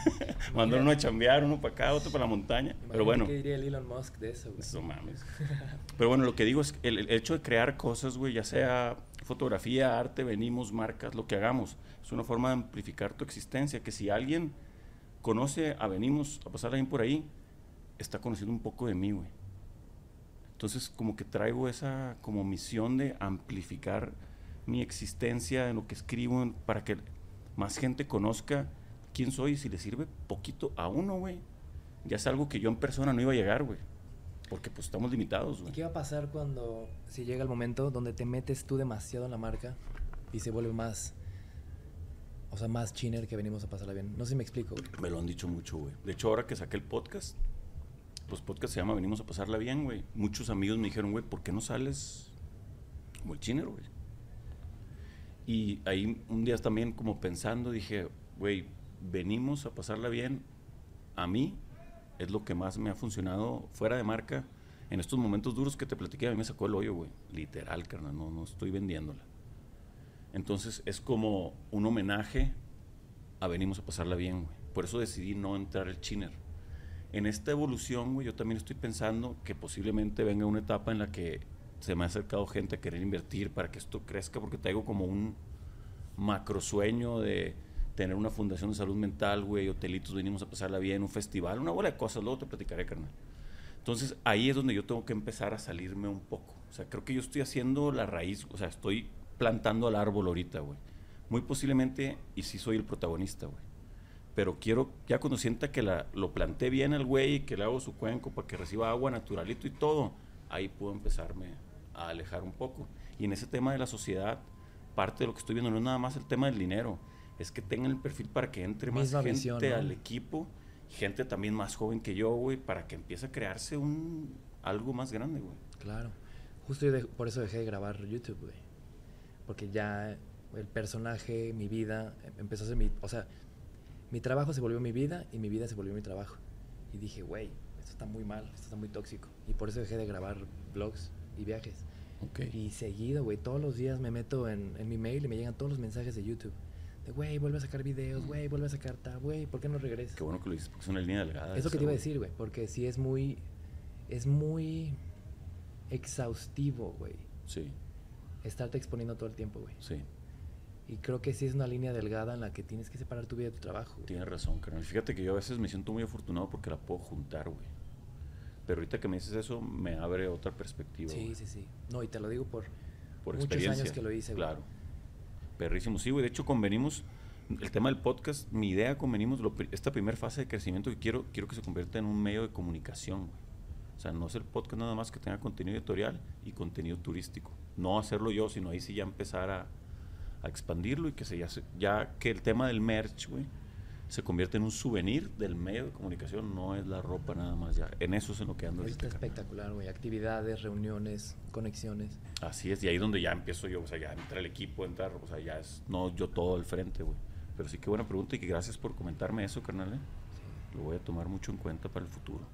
A: mandar uno a chambear, uno para acá, otro para la montaña. Pero bueno.
B: ¿Qué diría el Elon Musk de eso, güey?
A: Eso mames. Pero bueno, lo que digo es el, el hecho de crear cosas, güey, ya sea fotografía, arte, venimos, marcas, lo que hagamos, es una forma de amplificar tu existencia. Que si alguien conoce a Venimos, a pasar alguien por ahí, está conociendo un poco de mí, güey. Entonces, como que traigo esa como misión de amplificar mi existencia, en lo que escribo, para que más gente conozca quién soy y si le sirve poquito a uno, güey. Ya es algo que yo en persona no iba a llegar, güey. Porque pues estamos limitados, güey.
B: ¿Y qué va a pasar cuando, si llega el momento donde te metes tú demasiado en la marca y se vuelve más, o sea, más chiner que venimos a pasarla bien? No sé si me explico, güey.
A: Me lo han dicho mucho, güey. De hecho, ahora que saqué el podcast, pues podcast se llama Venimos a pasarla bien, güey. Muchos amigos me dijeron, güey, ¿por qué no sales como el chiner, güey? Y ahí un día también como pensando dije, güey, venimos a pasarla bien. A mí es lo que más me ha funcionado fuera de marca. En estos momentos duros que te platiqué, a mí me sacó el hoyo, güey. Literal, carnal, no, no estoy vendiéndola. Entonces es como un homenaje a venimos a pasarla bien, güey. Por eso decidí no entrar el chiner. En esta evolución, güey, yo también estoy pensando que posiblemente venga una etapa en la que se me ha acercado gente a querer invertir para que esto crezca, porque traigo como un macro sueño de tener una fundación de salud mental, güey, hotelitos, venimos a pasarla bien, un festival, una bola de cosas, luego te platicaré, carnal. Entonces ahí es donde yo tengo que empezar a salirme un poco. O sea, creo que yo estoy haciendo la raíz, o sea, estoy plantando al árbol ahorita, güey. Muy posiblemente, y sí soy el protagonista, güey. Pero quiero, ya cuando sienta que la, lo planté bien al güey, que le hago su cuenco para que reciba agua naturalito y todo, ahí puedo empezarme a alejar un poco. Y en ese tema de la sociedad, parte de lo que estoy viendo no es nada más el tema del dinero, es que tengan el perfil para que entre más gente al equipo, gente también más joven que yo, güey, para que empiece a crearse un algo más grande, güey.
B: Claro. Justo yo por eso dejé de grabar YouTube, güey. Porque ya el personaje, mi vida, empezó a ser mi... O sea, mi trabajo se volvió mi vida y mi vida se volvió mi trabajo. Y dije, güey, esto está muy mal, esto está muy tóxico. Y por eso dejé de grabar vlogs y viajes. Y seguido, güey, todos los días me meto en, en, mi mail y me llegan todos los mensajes de YouTube. De, güey, vuelve a sacar videos, güey, vuelve a sacar ta, güey, ¿por qué no regresas?
A: Qué bueno que lo dices, porque es una línea delgada.
B: Es lo que te iba a decir, güey, porque sí es muy, es muy exhaustivo, güey.
A: Sí.
B: Estarte exponiendo todo el tiempo, güey.
A: Sí.
B: Y creo que sí es una línea delgada en la que tienes que separar tu vida de tu trabajo.
A: Tienes razón, carnal. Fíjate que yo a veces me siento muy afortunado porque la puedo juntar, güey. Pero ahorita que me dices eso, me abre otra perspectiva.
B: Sí, sí, sí. No, y te lo digo por, por muchos años que lo hice,
A: güey. Claro. Perrísimo. Sí, güey. De hecho, convenimos, el tema del podcast, mi idea convenimos, esta primera fase de crecimiento que quiero, quiero que se convierta en un medio de comunicación, güey. O sea, no el podcast nada más que tenga contenido editorial y contenido turístico. No hacerlo yo, sino ahí sí ya empezar a, a expandirlo y que se ya, ya que el tema del merch, güey, se convierte en un souvenir del medio de comunicación, no es la ropa nada más ya. En eso es en lo que ando
B: Está espectacular, güey. Actividades, reuniones, conexiones.
A: Así es, y ahí es donde ya empiezo yo, o sea, ya entra el equipo, entrar, o sea, ya es, no yo todo al frente, güey. Pero sí que buena pregunta y que gracias por comentarme eso, carnal. ¿eh? Lo voy a tomar mucho en cuenta para el futuro.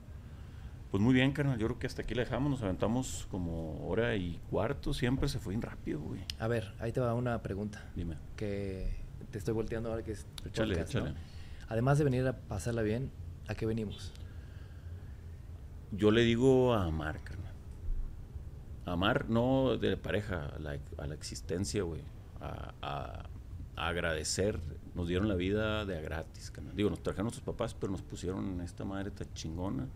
A: Pues muy bien, carnal. Yo creo que hasta aquí le dejamos. Nos aventamos como hora y cuarto. Siempre se fue bien rápido, güey.
B: A ver, ahí te va una pregunta.
A: Dime.
B: Que te estoy volteando ahora que es.
A: Échale, échale
B: además de venir a pasarla bien, ¿a qué venimos?
A: Yo le digo a amar, carnal. Amar no de pareja, a la, existencia, güey. A, agradecer. Nos dieron la vida de a gratis, carnal. Digo, nos trajeron nuestros papás, pero nos pusieron en esta madre tan chingona.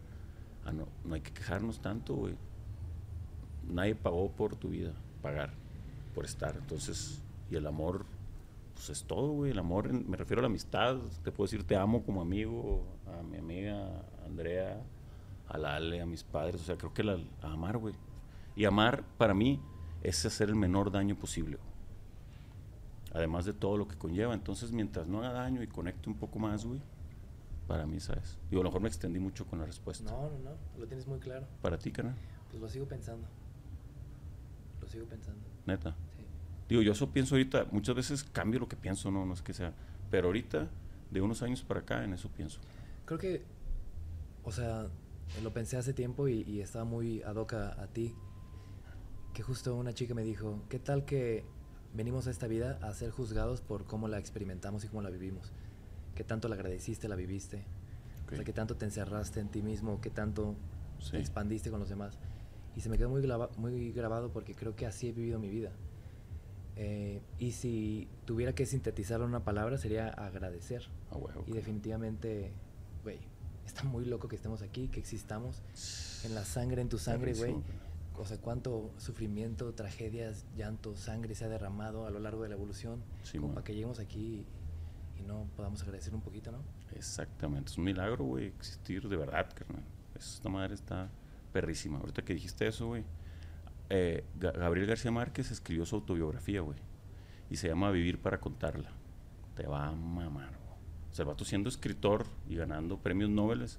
A: Ah, no, no hay que quejarnos tanto, güey. Nadie pagó por tu vida, pagar por estar. Entonces, y el amor pues es todo, güey. El amor, me refiero a la amistad. Te puedo decir te amo como amigo, a mi amiga Andrea, a la Ale, a mis padres. O sea, creo que la, a amar, güey. Y amar, para mí, es hacer el menor daño posible. güey. Además de todo lo que conlleva. Entonces, mientras no haga daño y conecte un poco más, güey, para mí, ¿sabes? Digo, a lo mejor me extendí mucho con la respuesta.
B: No, no, no, lo tienes muy claro.
A: Para ti, carnal,
B: Pues lo sigo pensando. Lo sigo pensando.
A: neta. Digo, yo eso pienso ahorita, muchas veces cambio lo que pienso, no, no es que sea. Pero ahorita, de unos años para acá, en eso pienso.
B: Creo que, o sea, lo pensé hace tiempo y, y estaba muy ad hoc a, a ti. Que justo una chica me dijo, ¿qué tal que venimos a esta vida a ser juzgados por cómo la experimentamos y cómo la vivimos? ¿Qué tanto la agradeciste, la viviste? O sea,
A: Ok.
B: ¿qué tanto te encerraste en ti mismo? ¿Qué tanto
A: Sí.
B: te expandiste con los demás? Y se me quedó muy, muy grabado porque creo que así he vivido mi vida. Eh, y si tuviera que sintetizarlo en una palabra sería agradecer.
A: A huevo,
B: Y
A: carnal.
B: definitivamente, güey, está muy loco que estemos aquí, que existamos en la sangre, en tu sangre, güey. O sea, cuánto sufrimiento, tragedias, llanto, sangre se ha derramado a lo largo de la evolución.
A: Sí,
B: como
A: man.
B: para que lleguemos aquí y, y no podamos agradecer un poquito, ¿no?
A: Exactamente, es un milagro, güey, existir de verdad, carnal. Esta madre está perrísima. Ahorita que dijiste eso, güey, eh, Ga- Gabriel García Márquez escribió su autobiografía, güey, y se llama Vivir para contarla. Te va a mamar, güey. El vato siendo escritor y ganando premios Nobel, el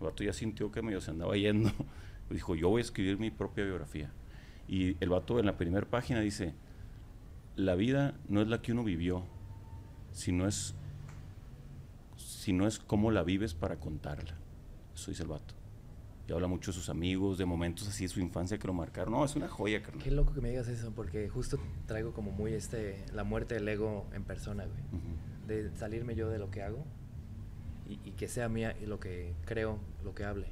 A: vato ya sintió que medio se andaba yendo. Dijo, yo voy a escribir mi propia biografía. Y el vato en la primera página dice, la vida no es la que uno vivió, sino es si no es cómo la vives para contarla. Eso dice el vato. Y habla mucho de sus amigos, de momentos así de su infancia que lo marcaron. No, es una joya, carnal.
B: Qué loco que me digas eso, porque justo traigo como muy este, la muerte del ego en persona, güey. De salirme yo de lo que hago y, y que sea mía y lo que creo, lo que hable.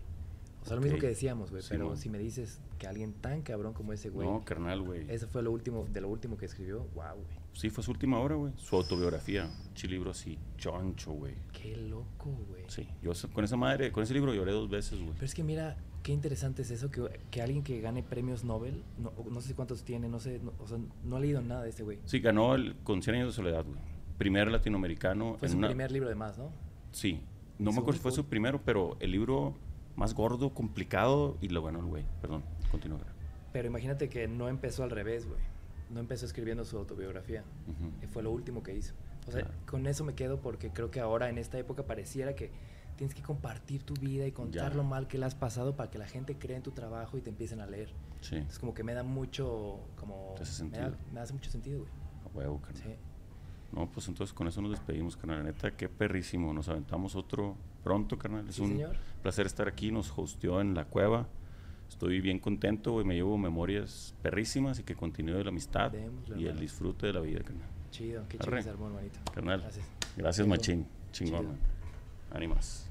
B: O sea, lo mismo que decíamos, güey, pero si me dices que alguien tan cabrón como ese güey,
A: No, carnal, güey.
B: eso fue lo último, de lo último que escribió, wow, güey.
A: Sí, fue su última obra, güey. Su autobiografía. Un libro así, choncho, güey.
B: Qué loco, güey.
A: Sí, yo con esa madre, con ese libro lloré dos veces, güey.
B: Pero es que mira, qué interesante es eso, que, que alguien que gane premios Nobel, no, no sé cuántos tiene, no sé, no- o sea, no he leído nada de este güey.
A: Sí, ganó el, con 100 años de soledad, güey. Primer latinoamericano.
B: Fue
A: en
B: su
A: una-
B: primer libro de más, ¿no?
A: Sí. No me acuerdo si fue su primero, pero el libro más gordo, complicado, y lo ganó el güey. Perdón, continúa.
B: Pero imagínate que no empezó al revés, güey. No empezó escribiendo su autobiografía.
A: Ujú.
B: Y fue lo último que hizo. O sea,
A: Claro.
B: con eso me quedo porque creo que ahora en esta época pareciera que tienes que compartir tu vida y contar
A: Ya.
B: lo mal que le has pasado para que la gente crea en tu trabajo y te empiecen a leer.
A: Sí,
B: Es como que me da mucho, como... Me, da- me hace mucho sentido, güey.
A: a huevo, carnal.
B: Sí.
A: No, pues entonces con eso nos despedimos, carnal. La neta, qué perrísimo. Nos aventamos otro pronto, carnal. Es
B: Sí,
A: un
B: señor.
A: placer estar aquí. Nos hosteó en la cueva. Estoy bien contento, güey. Me llevo memorias perrísimas y que continúe la amistad
B: Démosle,
A: y el disfrute de la vida, carnal.
B: Chido, qué chido hermanito.
A: Carnal.
B: Gracias.
A: Gracias,
B: Chido.
A: machín. Chingón, man. Ánimas.